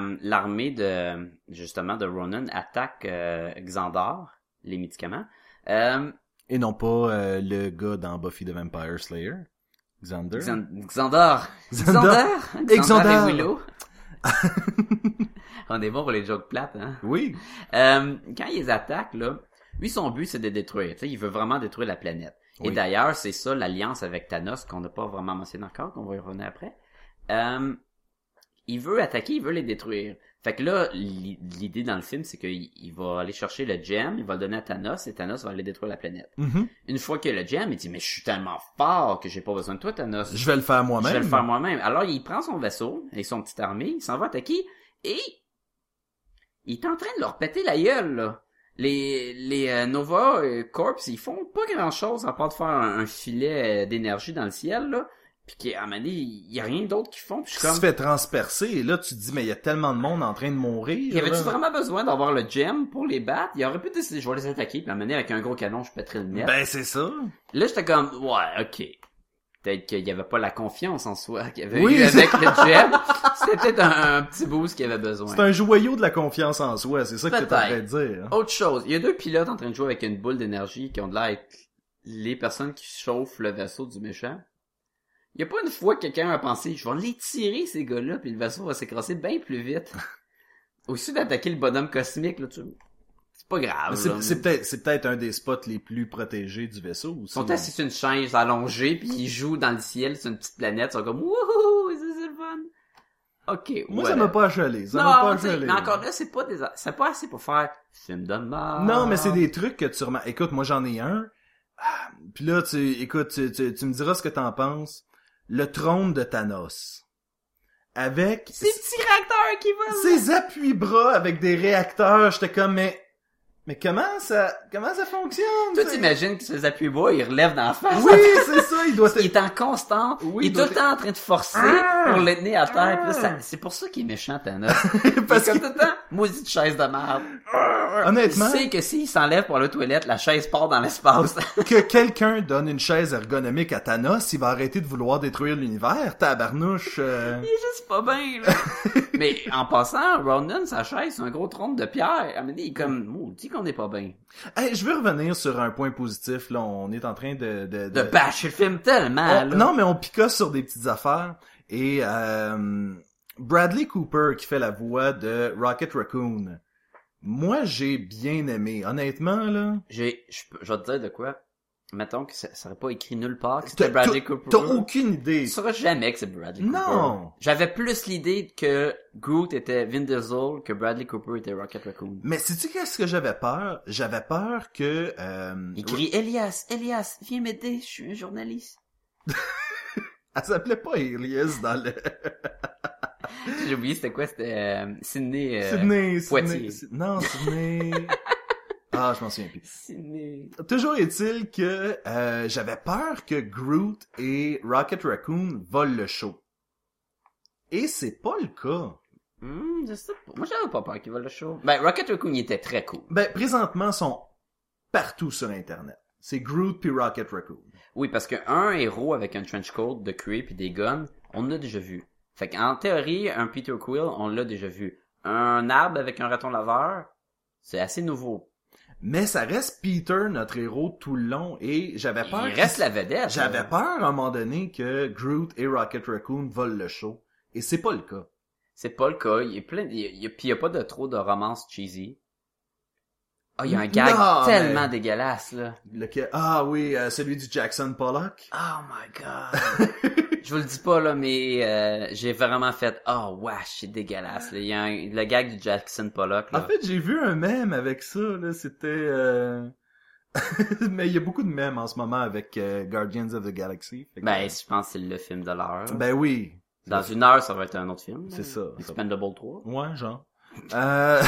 euh, l'armée de justement de Ronan attaque euh, Xandar, les médicaments, euh, Et non pas euh, le gars dans Buffy the Vampire Slayer. Xander. Xan- Xandar, Xandar. Xandar, Xandar. et Willow. On est bon pour les jokes plates, hein? Oui. Euh, quand ils attaquent là, lui son but c'est de détruire, tu sais, il veut vraiment détruire la planète. Et d'ailleurs c'est ça l'alliance avec Thanos qu'on n'a pas vraiment mentionné encore, qu'on va y revenir après. Euh, il veut attaquer, il veut les détruire. Fait que là, l'i- l'idée dans le film, c'est qu'il il va aller chercher le gem, il va le donner à Thanos, et Thanos va aller détruire la planète. Mhm. Une fois qu'il a le gem, il dit, mais je suis tellement fort que j'ai pas besoin de toi, Thanos. Je vais le faire Je moi-même. vais le faire moi-même. Alors, il prend son vaisseau et son petite armée, il s'en va attaquer, et il est en train de leur péter la gueule, là. Les, les euh, Nova euh, Corps, ils font pas grand-chose à part de faire un, un filet euh, d'énergie dans le ciel, là. Puis qu'à un moment donné, il y a rien d'autre qu'ils font. Puis je suis Tu comme... te fais transpercer et là tu te dis mais il y a tellement de monde en train de mourir. Y avait-tu vraiment besoin d'avoir le gem pour les battre? Il aurait pu décider, je vais les attaquer, puis à un moment donné, avec un gros canon, je pèterais le net. Ben c'est ça. Là, j'étais comme, ouais, ok. Peut-être qu'il y avait pas la confiance en soi qu'il avait Oui, eu avec le gem. C'était peut-être un, un petit boost qu'il avait besoin. C'est un joyau de la confiance en soi, c'est ça que t'es en train de dire. Autre chose, il y a deux pilotes en train de jouer avec une boule d'énergie qui ont de l'air être les personnes qui chauffent le vaisseau du méchant. Il y a pas une fois que quelqu'un a pensé, je vais les tirer ces gars-là, puis le vaisseau va s'écrasser bien plus vite. Aussi d'attaquer le bonhomme cosmique, là, tu... C'est pas grave. C'est- peut-être c'est peut-être un des spots les plus protégés du vaisseau Ils aussi. sont assis sur une chaise allongée, puis ils jouent dans le ciel sur une petite planète, ils sont comme wouhou, c'est c'est le fun. Ok, Moi, ça voilà. m'a pas achalé. Ça m'a Non, pas mais encore là, c'est pas des, c'est pas assez pour faire film de mort. Non, mais c'est des trucs que tu remarques. Écoute, moi j'en ai un. Ah, Puis là, tu, écoute, tu, tu, tu me diras ce que t'en penses. Le trône de Thanos. Avec Ces petits réacteurs qui volent. ses appuis-bras avec des réacteurs, j'étais comme, mais, mais comment ça, comment ça fonctionne? Toi, t'imagines que ses appuis bois, il relève dans la face. Oui, c'est ça, il doit Il est en constant. Oui, il est tout le temps en train de forcer Ah! pour le tenir à terre. Ça- c'est pour ça qu'il est méchant, Thanos. Parce que tout le temps, maudite chaise de merde. honnêtement, Il sait que s'il s'enlève pour aller aux toilettes, la chaise part dans l'espace. que quelqu'un donne une chaise ergonomique à Thanos, il va arrêter de vouloir détruire l'univers, tabarnouche. euh. Il est juste pas bien, là. Mais en passant, Ronan, sa chaise, c'est un gros trône de pierre. Il est comme, maudit qu'on est pas bien. Hey, je veux revenir sur un point positif, là, on est en train de... de, De bâcher le film tellement, On- là. non, mais on picosse sur des petites affaires. Et euh, Bradley Cooper qui fait la voix de Rocket Raccoon. Moi, j'ai bien aimé. Honnêtement, là. J'ai, je, je vais te dire de quoi. Mettons que ça, serait pas écrit nulle part que c'était Bradley Cooper. t'as aucune idée. Tu sauras jamais que c'est Bradley Cooper. Non. J'avais plus l'idée que Groot était Vin Diesel que Bradley Cooper était Rocket Raccoon. Mais sais-tu qu'est-ce que j'avais peur? J'avais peur que... Euh, Il crie Elias, Elias, viens m'aider, je suis un journaliste. Elle s'appelait pas Elias dans le... J'ai oublié c'était quoi, c'était euh, Sydney. euh, Sydney, Poitiers. Sydney. Non, Sydney... ah, je m'en souviens plus. Toujours est-il que euh, j'avais peur que Groot et Rocket Raccoon volent le show. Et c'est pas le cas. Hmm, je sais pas. Moi j'avais pas peur qu'il vole le show. Ben Rocket Raccoon il était très cool. Ben, présentement, ils sont partout sur Internet. C'est Groot puis Rocket Raccoon. Oui, parce qu'un héros avec un trench coat de cuir puis des guns, on l'a déjà vu. Fait qu'en théorie, un Peter Quill, on l'a déjà vu. Un arbre avec un raton laveur, c'est assez nouveau. Mais ça reste Peter, notre héros, tout le long, et j'avais peur... Il reste la vedette. J'avais là. peur à un moment donné que Groot et Rocket Raccoon volent le show. Et c'est pas le cas. C'est pas le cas. Il y a plein, il y a, il y a- puis il y a pas de trop de romance cheesy. Ah, il y a un gag Non, tellement mais- dégueulasse, là. Lequel... Ah oui, euh, celui du Jackson Pollock. Oh my god. Je vous le dis pas, là, mais euh, j'ai vraiment fait, oh, wesh, c'est dégueulasse. Il y a un- le gag du Jackson Pollock, là. En fait, j'ai vu un mème avec ça, là, c'était... euh, Mais il y a beaucoup de mèmes en ce moment avec euh, Guardians of the Galaxy. Que- ben, je pense que c'est le film de l'heure. ben oui, Dans une heure, ça va être un autre film. c'est ça. Expendable 3. Ouais, genre. Euh...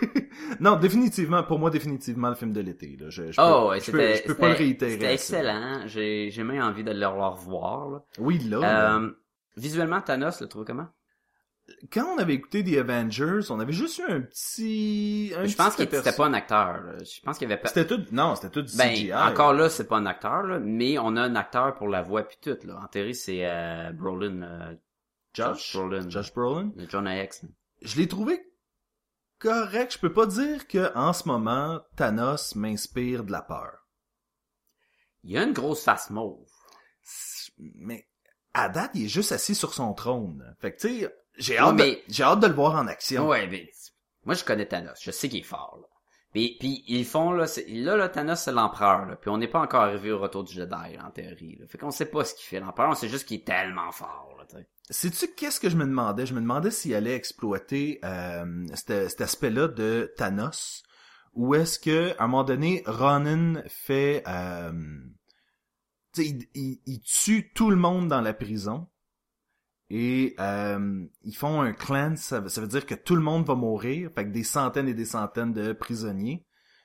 non, définitivement, pour moi, définitivement le film de l'été. Là. Je, je peux, Oh, ouais, je peux, je peux pas le réitérer. C'était excellent. J'ai j'ai même envie de le revoir, là. Oui, là. Euh, visuellement, Thanos, le trouve comment? Quand on avait écouté The Avengers, on avait juste eu un petit... Un Je pense qu'il c'était pas un acteur, là. Je pense qu'il y avait pas... C'était tout... Non, c'était tout du Ben, CGI. encore là, c'est pas un acteur, là, mais on a un acteur pour la voix puis tout, là. En théorie, c'est euh, Brolin, euh, Josh, Brolin. Josh Brolin? le John X. Je l'ai trouvé correct. Je peux pas dire que en ce moment, Thanos m'inspire de la peur. Il y a une grosse face mauve. Mais à date, il est juste assis sur son trône. Fait que tu sais, j'ai hâte, mais- de, j'ai hâte de le voir en action. Ouais, ben, moi je connais Thanos, je sais qu'il est fort, là. Puis, puis ils font là, là, là, Thanos c'est l'empereur, là. Puis on n'est pas encore arrivé au retour du Jedi, là, en théorie. Là. Fait qu'on sait pas ce qu'il fait l'empereur, on sait juste qu'il est tellement fort, là, tu sais. Sais-tu qu'est-ce que je me demandais? Je me demandais s'il allait exploiter euh, cet, aspect-là de Thanos. Ou est-ce que à un moment donné, Ronan fait... Euh, tu sais, il, il- il tue tout le monde dans la prison. Et euh, ils font un clan, ça, veut- ça veut dire que tout le monde va mourir. Fait que des centaines et des centaines de prisonniers.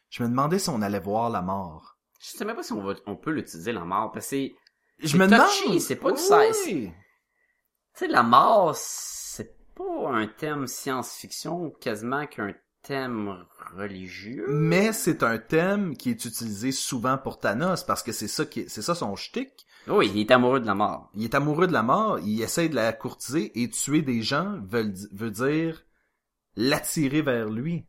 Je me demandais si on allait voir la mort. Je sais même pas si on, va, on peut l'utiliser, la mort, parce que c'est... Je me touchy, demande... c'est pas du Oui. Tu sais, la mort, c'est pas un thème science-fiction, quasiment qu'un thème religieux. Mais c'est un thème qui est utilisé souvent pour Thanos parce que c'est ça qui est- c'est ça son shtick. Oui, il est amoureux de la mort. Il est amoureux de la mort, il essaie de la courtiser et tuer des gens veut, veut dire l'attirer vers lui.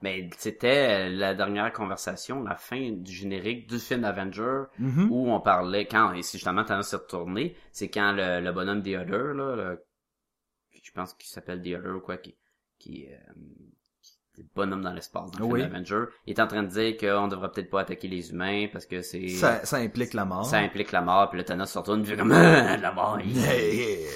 Mais c'était la dernière conversation, la fin du générique du film Avenger, Mhm. où on parlait, quand, et c'est justement Thanos s'est retourné, c'est quand le, le bonhomme The Other, là, le- je pense qu'il s'appelle The Other ou quoi, qui, qui, euh, qui est le bonhomme dans l'espace dans le Oui. film Avenger, il est en train de dire qu'on devrait peut-être pas attaquer les humains parce que c'est... Ça, ça implique la mort. ça implique la mort, puis le Thanos se retourne, il fait comme, Ah, la mort, il-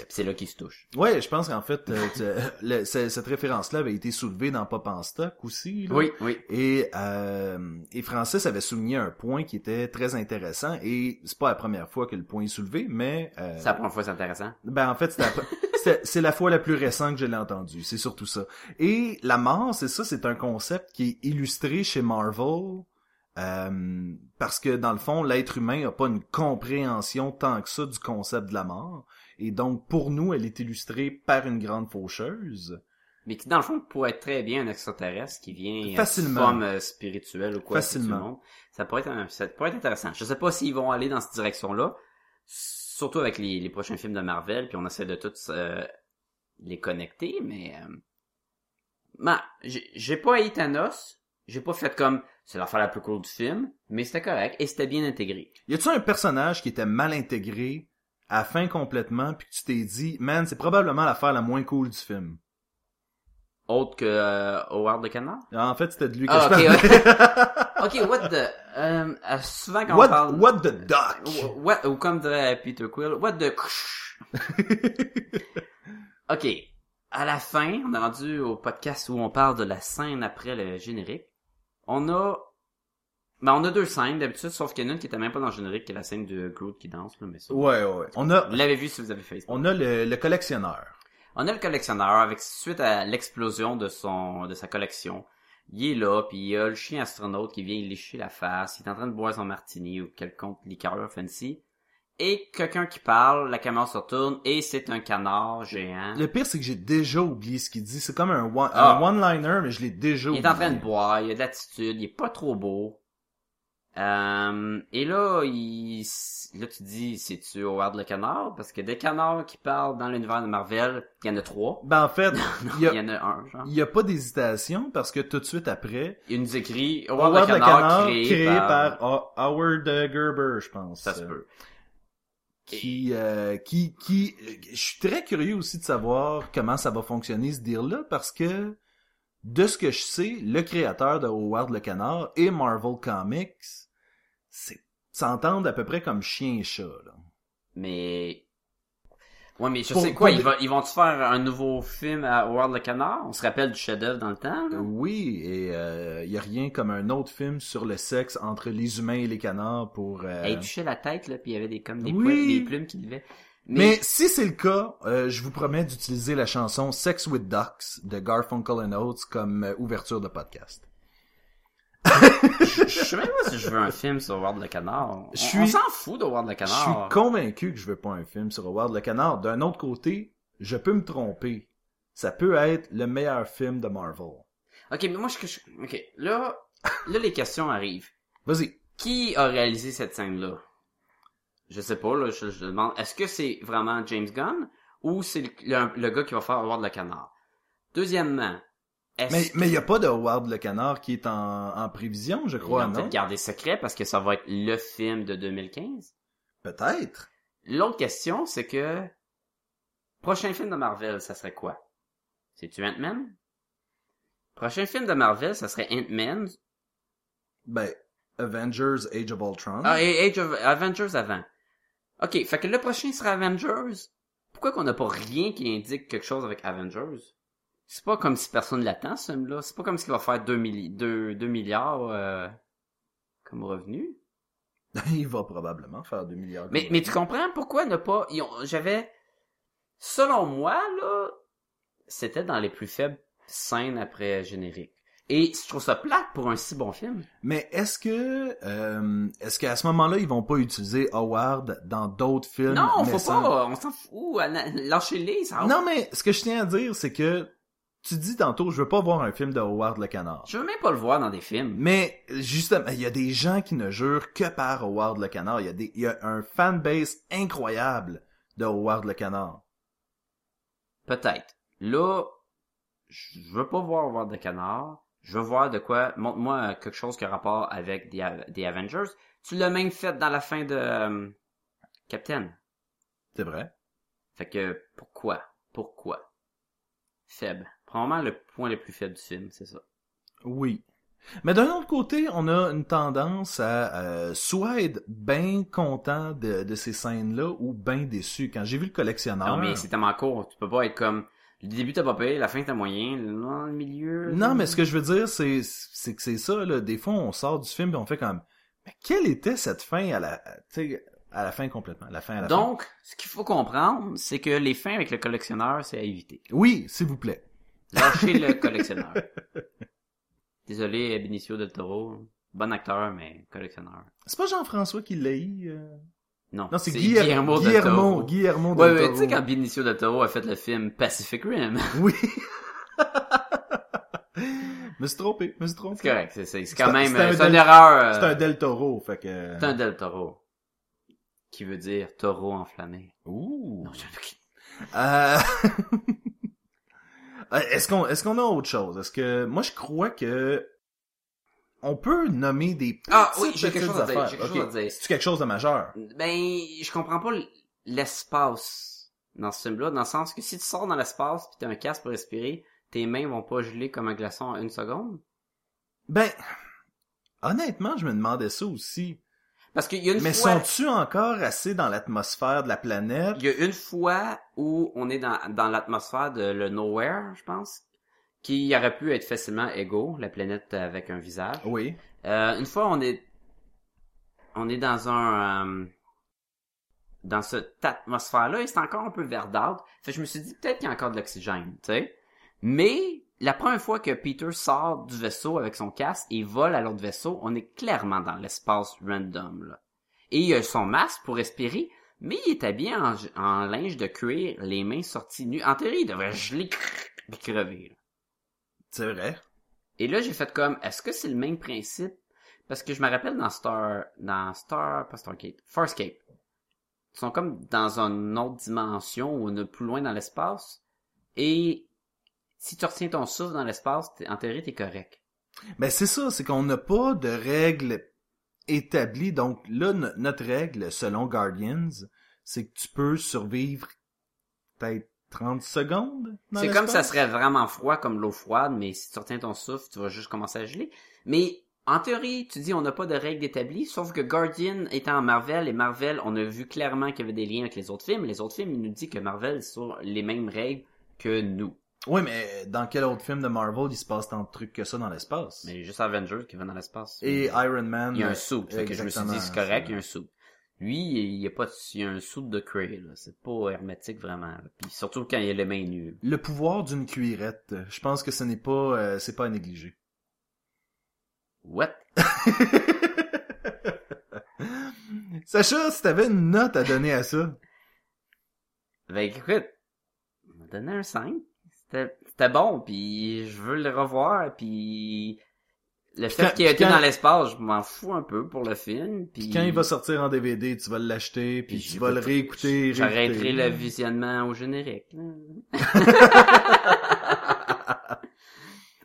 c'est là qu'il se touche. Ouais, je pense qu'en fait, euh, le- ce- cette référence-là avait été soulevée dans Pop en stock aussi. là. Oui, oui. Et, euh, et Francis avait souligné un point qui était très intéressant et c'est pas la première fois que le point est soulevé, mais euh, C'est la première fois, c'est intéressant. ben en fait c'était la c'est la fois la plus récente que je l'ai entendu, c'est surtout ça. Et la mort, c'est ça, c'est un concept qui est illustré chez Marvel. euh, parce que dans le fond, l'être humain a pas une compréhension tant que ça du concept de la mort. Et donc, pour nous, elle est illustrée par une grande faucheuse. Mais qui, dans le fond, pourrait être très bien un extraterrestre qui vient Facilement. en forme euh, spirituelle ou quoi. Facilement. Ça pourrait être, ça pourrait être intéressant. Je sais pas s'ils vont aller dans cette direction-là. Surtout avec les, les prochains films de Marvel, puis on essaie de tous euh, les connecter, mais... Euh... Ben, j'ai pas haï Thanos. J'ai pas fait comme... C'est l'affaire la plus cool du film, mais c'était correct, et c'était bien intégré. Y a-tu un personnage qui était mal intégré à la fin complètement, puis que tu t'es dit, man, c'est probablement l'affaire la moins cool du film? Autre que euh, Howard the Canard? En fait, c'était de lui que Ah, je ok, parlais. Ok, what the... Euh, euh, souvent quand on parle... what the duck? What, ou comme dirait Peter Quill, what the... ok, à la fin, on est rendu au podcast où on parle de la scène après le générique. On a... Ben, on a deux scènes d'habitude, sauf qu'il y en a une qui était même pas dans le générique, qui est la scène de Groot qui danse, là, mais ça... Ouais, ouais. On a, Vous l'avez vu si vous avez fait. on a le, le collectionneur. On a le collectionneur avec suite à l'explosion de son de sa collection. Il est là, puis il y a le chien astronaute qui vient lécher la face. Il est en train de boire son martini ou quelconque liqueur fancy. Et quelqu'un qui parle, la caméra se retourne et c'est un canard géant. Le pire, c'est que j'ai déjà oublié ce qu'il dit. C'est comme un one- Ah. one-liner, mais je l'ai déjà Il oublié. est en train de boire, il a de l'attitude, il est pas trop beau. Euh, et là, il, là tu dis, c'est-tu Howard le canard? Parce que des canards qui parlent dans l'univers de Marvel, il y en a trois. Ben, en fait, il y en a un, genre. il y a pas d'hésitation parce que tout de suite après, Il nous écrit Howard, Howard le canard, créé, par, par... Howard Gerber, je pense. Ça se peut. qui euh, qui qui je suis très curieux aussi de savoir comment ça va fonctionner ce deal là parce que de ce que je sais le créateur de Howard le canard et Marvel Comics s'entendent à peu près comme chien et chat là. Mais... Ouais, mais je Pour- sais quoi, pour ils, vont, ils vont-tu faire un nouveau film à Howard le canard? On se rappelle du chef-d'œuvre dans le temps, là? oui et il y a rien comme un autre film sur le sexe entre les humains et les canards pour euh, touchait la tête, là, puis il y avait des, comme des, Oui. poils- des plumes qui levaient. Mais si c'est le cas, euh, je vous promets d'utiliser la chanson Sex with Ducks de Garfunkel and Oates comme euh, ouverture de podcast. je, je sais même pas si je veux un film sur Howard le canard. On, Je suis- on s'en fout de Howard le Je suis canard. convaincu que je veux pas un film sur Howard le Canard. D'un autre côté, je peux me tromper. Ça peut être le meilleur film de Marvel. Ok, mais moi, je, je- ok, là, là, les questions arrivent. Vas-y. Qui a réalisé cette scène-là? Je sais pas, là, je, je demande. Est-ce que c'est vraiment James Gunn ou c'est le, le- le gars qui va faire Howard le canard? Deuxièmement, est-ce Mais mais il y a pas de Howard le Canard qui est en, en prévision, je crois, non peut-être garder secret parce que ça va être le film de 2015. Peut-être. L'autre question, c'est que prochain film de Marvel, ça serait quoi? C'est-tu Ant-Man? Prochain film de Marvel, ça serait Ant-Man. Ben Avengers Age of Ultron. Ah, et Age of Avengers avant. Ok, fait que le prochain sera Avengers. Pourquoi qu'on n'a pas rien qui indique quelque chose avec Avengers? C'est pas comme si personne l'attend, ce film-là. C'est pas comme s'il va faire 2, milliards euh, comme revenu. il va probablement faire 2 milliards. Mais, mais tu comprends pourquoi ne pas... J'avais... Selon moi, là, c'était dans les plus faibles scènes après générique. Et je trouve ça plate pour un si bon film. Mais est-ce que euh, est-ce qu'à ce moment-là ils vont pas utiliser Howard dans d'autres films non, faut sans- pas, on s'en fout. Lâchez-les, ça Non mais ce que je tiens à dire c'est que tu dis tantôt, je veux pas voir un film de Howard le Canard. Je veux même pas le voir dans des films. Mais justement, il y a des gens qui ne jurent que par Howard le Canard. Il y a des, il y a un fanbase incroyable de Howard le Canard. Peut-être. Là, je veux pas voir voir de canard. Je veux voir de quoi. Montre-moi quelque chose qui a rapport avec des des Avengers. Tu l'as même fait dans la fin de euh, Captain. C'est vrai. Fait que pourquoi? Pourquoi? Faible. Probablement le point le plus faible du film, c'est ça. Oui. Mais d'un autre côté, on a une tendance à euh, soit être bien content de, de ces scènes-là ou bien déçu. Quand j'ai vu le collectionneur... Non, mais c'est tellement court. Tu peux pas être comme... Le début t'as pas payé, la fin t'as moyen, le, milieu... Non, mais ce que je veux dire, c'est c'est que c'est ça, là. Des fois, on sort du film et on fait comme... Mais quelle était cette fin à la... Tu sais, à la fin complètement. La fin à la fin? Donc, ce qu'il faut comprendre, c'est que les fins avec le collectionneur, c'est à éviter. Oui, s'il vous plaît. Lâchez le collectionneur. Désolé, Benicio del Toro. Bon acteur, mais collectionneur. C'est pas Jean-François qui l'a eu... euh? Non, Non, c'est Guillermo, Guillermo, Toro. Guillermo Ouais, del ouais, Toro. tu sais quand Benicio del Toro a fait le film Pacific Rim. Oui. me suis trompé, me suis trompé. C'est correct, c'est, quand un- même, c'est un euh, c'est une erreur. euh, C'est un Del Toro, fait que... c'est un del Toro. Qui veut dire taureau enflammé. Ouh. Non, je- Euh... Euh, est-ce qu'on est-ce qu'on a autre chose? Est-ce que moi je crois que on peut nommer des petites, Ah, oui, j'ai quelque chose à dire, affaires. j'ai quelque Ok. chose à dire. C'est quelque chose de majeur. Ben, je comprends pas l'espace dans ce film-là, dans le sens que si tu sors dans l'espace pis t'as un casque pour respirer, tes mains vont pas geler comme un glaçon en une seconde? Ben honnêtement, je me demandais ça aussi. Parce qu'il y a une Mais fois, sont-tu encore assez dans l'atmosphère de la planète? Il y a une fois où on est dans, dans l'atmosphère de le Nowhere, je pense, qui aurait pu être facilement égaux, la planète avec un visage. Oui. Euh, une fois, on est, on est dans un, euh, dans cette atmosphère-là, et c'est encore un peu verdâtre. Fait que je me suis dit, peut-être qu'il y a encore de l'oxygène, tu sais. Mais, la première fois que Peter sort du vaisseau avec son casque et vole à l'autre vaisseau, on est clairement dans l'espace random, là. Et il a son masque pour respirer, mais il est habillé en, en linge de cuir, les mains sorties nues. En théorie, il devrait geler et crever, là. C'est vrai. Et là, j'ai fait comme, est-ce que c'est le même principe? Parce que je me rappelle dans Star, dans Star, pas Stargate, Farscape. Ils sont comme dans une autre dimension ou on est plus loin dans l'espace. Et si tu retiens ton souffle dans l'espace, en théorie, t'es correct. Ben c'est ça, c'est qu'on n'a pas de règles établies. Donc là, no- notre règle, selon Guardians, c'est que tu peux survivre peut-être 30 secondes. C'est comme ça serait vraiment froid comme l'eau froide, mais si tu retiens ton souffle, tu vas juste commencer à geler. Mais en théorie, tu dis on n'a pas de règles établies, sauf que Guardian étant en Marvel, et Marvel, on a vu clairement qu'il y avait des liens avec les autres films. Les autres films, ils nous disent que Marvel sont les mêmes règles que nous. Oui, mais dans quel autre film de Marvel il se passe tant de trucs que ça dans l'espace? Mais juste Avengers qui va dans l'espace. Et Iron Man. il y a un que je me suis dit, c'est correct, il y a un soup. Lui, il y a pas, il y a un soup de Cray, là. C'est pas hermétique vraiment. Puis surtout quand il a les mains nues. Le pouvoir d'une cuillerette, je pense que ce n'est pas, euh, c'est pas à négliger. What? Sacha, si t'avais une note à donner à ça, Ben écoute, on m'a donné un 5. C'était c'était bon, puis je veux le revoir, puis le fait qu'il ait été quand- dans l'espace, je m'en fous un peu pour le film. Puis quand il va sortir en DVD, tu vas l'acheter, puis Puis tu vas le réécouter, J'arrêterai le visionnement au générique. là.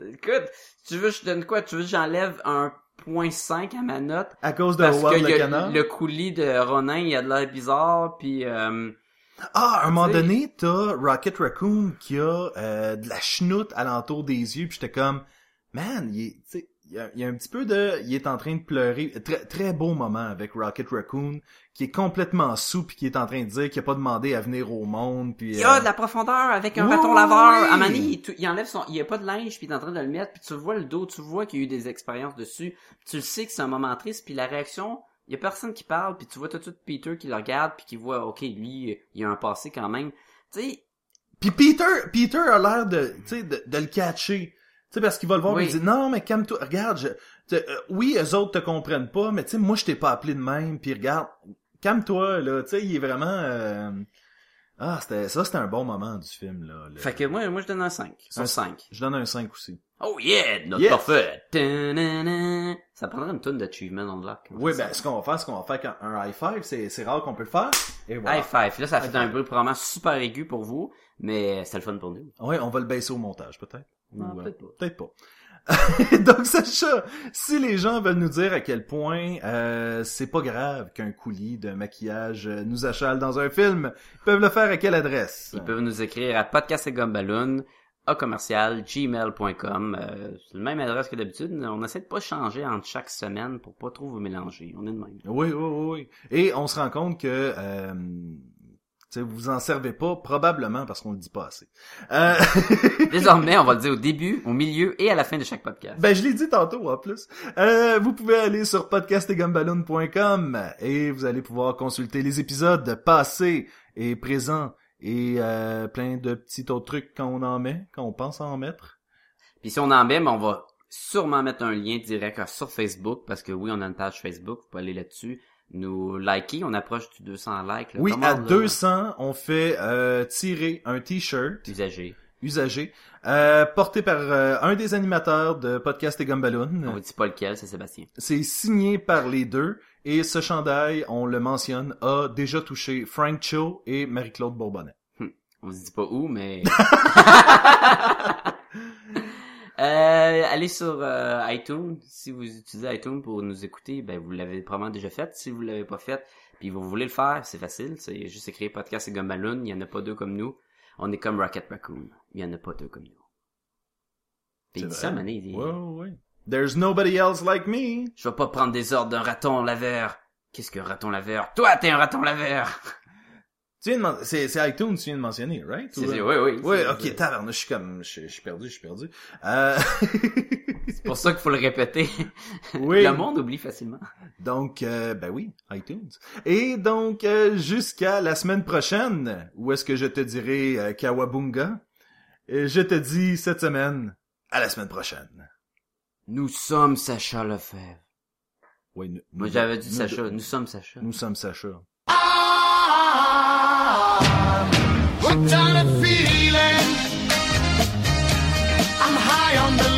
écoute, tu veux que je donne quoi? Tu veux que j'enlève un point 5 à ma note? À cause de Parce Howard que le y a canard. le coulis de Ronin, il a de l'air bizarre, puis euh, Ah, à un moment donné, t'as Rocket Raccoon qui a euh, de la chenoute alentour des yeux, puis j'étais comme, man, il est, il y a, il y a un petit peu de, il est en train de pleurer. Très, très beau moment avec Rocket Raccoon, qui est complètement sous, puis qui est en train de dire qu'il a pas demandé à venir au monde, puis. il y a euh, de la profondeur avec un Oui, raton laveur. oui. À Mani, il, enlève son, il y a pas de linge, puis il est en train de le mettre, puis tu vois le dos, tu vois qu'il y a eu des expériences dessus. Tu le sais que c'est un moment triste, puis la réaction, il y a personne qui parle, puis tu vois tout de suite Peter qui le regarde, puis qui voit, ok, lui, il a un passé quand même. Tu sais, Puis Peter, Peter a l'air de, tu sais, de, de le catcher. Tu sais, parce qu'il va le voir Oui. et il dit, non, mais calme-toi, regarde, je, euh, oui, eux autres te comprennent pas, mais tu sais, moi, je t'ai pas appelé de même, puis regarde, calme-toi, là, tu sais, il est vraiment, euh, Ah, c'était ça, c'était un bon moment du film, là. le- Fait que moi, moi je donne un 5. Sur Un 5. Je donne un 5 aussi. Oh yeah! Notre Yes! parfait! Ça prendrait une tonne d'achievement unlock. Oui, ben, ce qu'on va faire, ce qu'on va faire quand un high five, c'est, c'est rare qu'on peut le faire. Et voilà. High five. Là, ça fait un bruit probablement super aigu pour vous, mais c'est le fun pour nous. Ouais, on va le baisser au montage, peut-être. Non, Ou, euh, peut-être pas. Peut-être pas. Donc Sacha, si les gens veulent nous dire à quel point euh, c'est pas grave qu'un coulis de maquillage euh, nous achale dans un film, ils peuvent le faire à quelle adresse? Ils peuvent nous écrire à podcast et gumballoon, à commercial, gmail.com. Euh, c'est la même adresse que d'habitude. On essaie de pas changer entre chaque semaine pour pas trop vous mélanger. On est de même. Oui, oui, oui, oui. Et on se rend compte que euh, tu sais, vous en servez pas, probablement parce qu'on le dit pas assez. Euh, Désormais, on va le dire au début, au milieu et à la fin de chaque podcast. Ben, je l'ai dit tantôt, en plus. Euh, vous pouvez aller sur podcastetgumballoon.com et vous allez pouvoir consulter les épisodes passés et présents et euh, plein de petits autres trucs quand on en met, quand on pense en mettre. Puis si on en met, ben, on va sûrement mettre un lien direct sur Facebook, parce que oui, on a une page Facebook, vous pouvez aller là-dessus, nous liker, on approche du 200 likes. là. Oui, Comment à on l'a? 200, on fait euh, tirer un t-shirt Usagé. usagé euh, porté par euh, un des animateurs de Podcast et On Gumballoon. vous dit pas lequel, c'est Sébastien. C'est signé par les deux et ce chandail, on le mentionne, a déjà touché Frank Cho et Marie-Claude Bourbonnais. On se dit pas où, mais... Euh, allez sur euh, iTunes. Si vous utilisez iTunes pour nous écouter, ben vous l'avez probablement déjà fait. Si vous l'avez pas fait, puis vous voulez le faire, c'est facile. C'est juste écrire podcast et Gumballoon. Il y en a pas deux comme nous. On est comme Rocket Raccoon. Il y en a pas deux comme nous. Puis il dit ça, Mané, il ouais, ouais. There's nobody else like me. je vais pas prendre des ordres d'un raton laveur. Qu'est-ce qu'un raton laveur? Toi, t'es un raton laveur! Viens de c'est, c'est iTunes, tu viens de mentionner, right? C'est- oui, oui. C'est- ok, tabarnak, je suis comme, je, je suis perdu, je suis perdu. Euh... C'est pour ça qu'il faut le répéter. oui. Le monde oublie facilement. Donc, euh, ben oui, iTunes. Et donc, euh, jusqu'à la semaine prochaine, où est-ce que je te dirai Kawabunga? Et je te dis cette semaine, à la semaine prochaine. Nous sommes Sacha Lefebvre. Oui, nous- Moi, j'avais dit nous- Sacha. Nous sommes Sacha. Nous sommes Sacha. I'm high on believing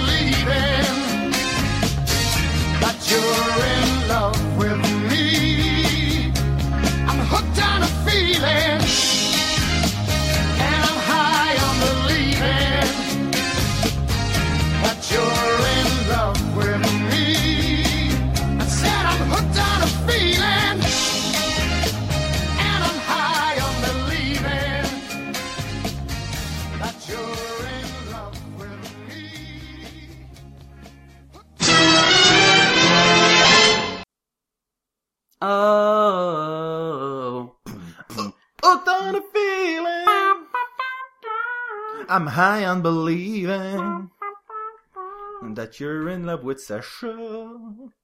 Oh. Hooked on a feeling. I'm high on believing that you're in love with Sasha.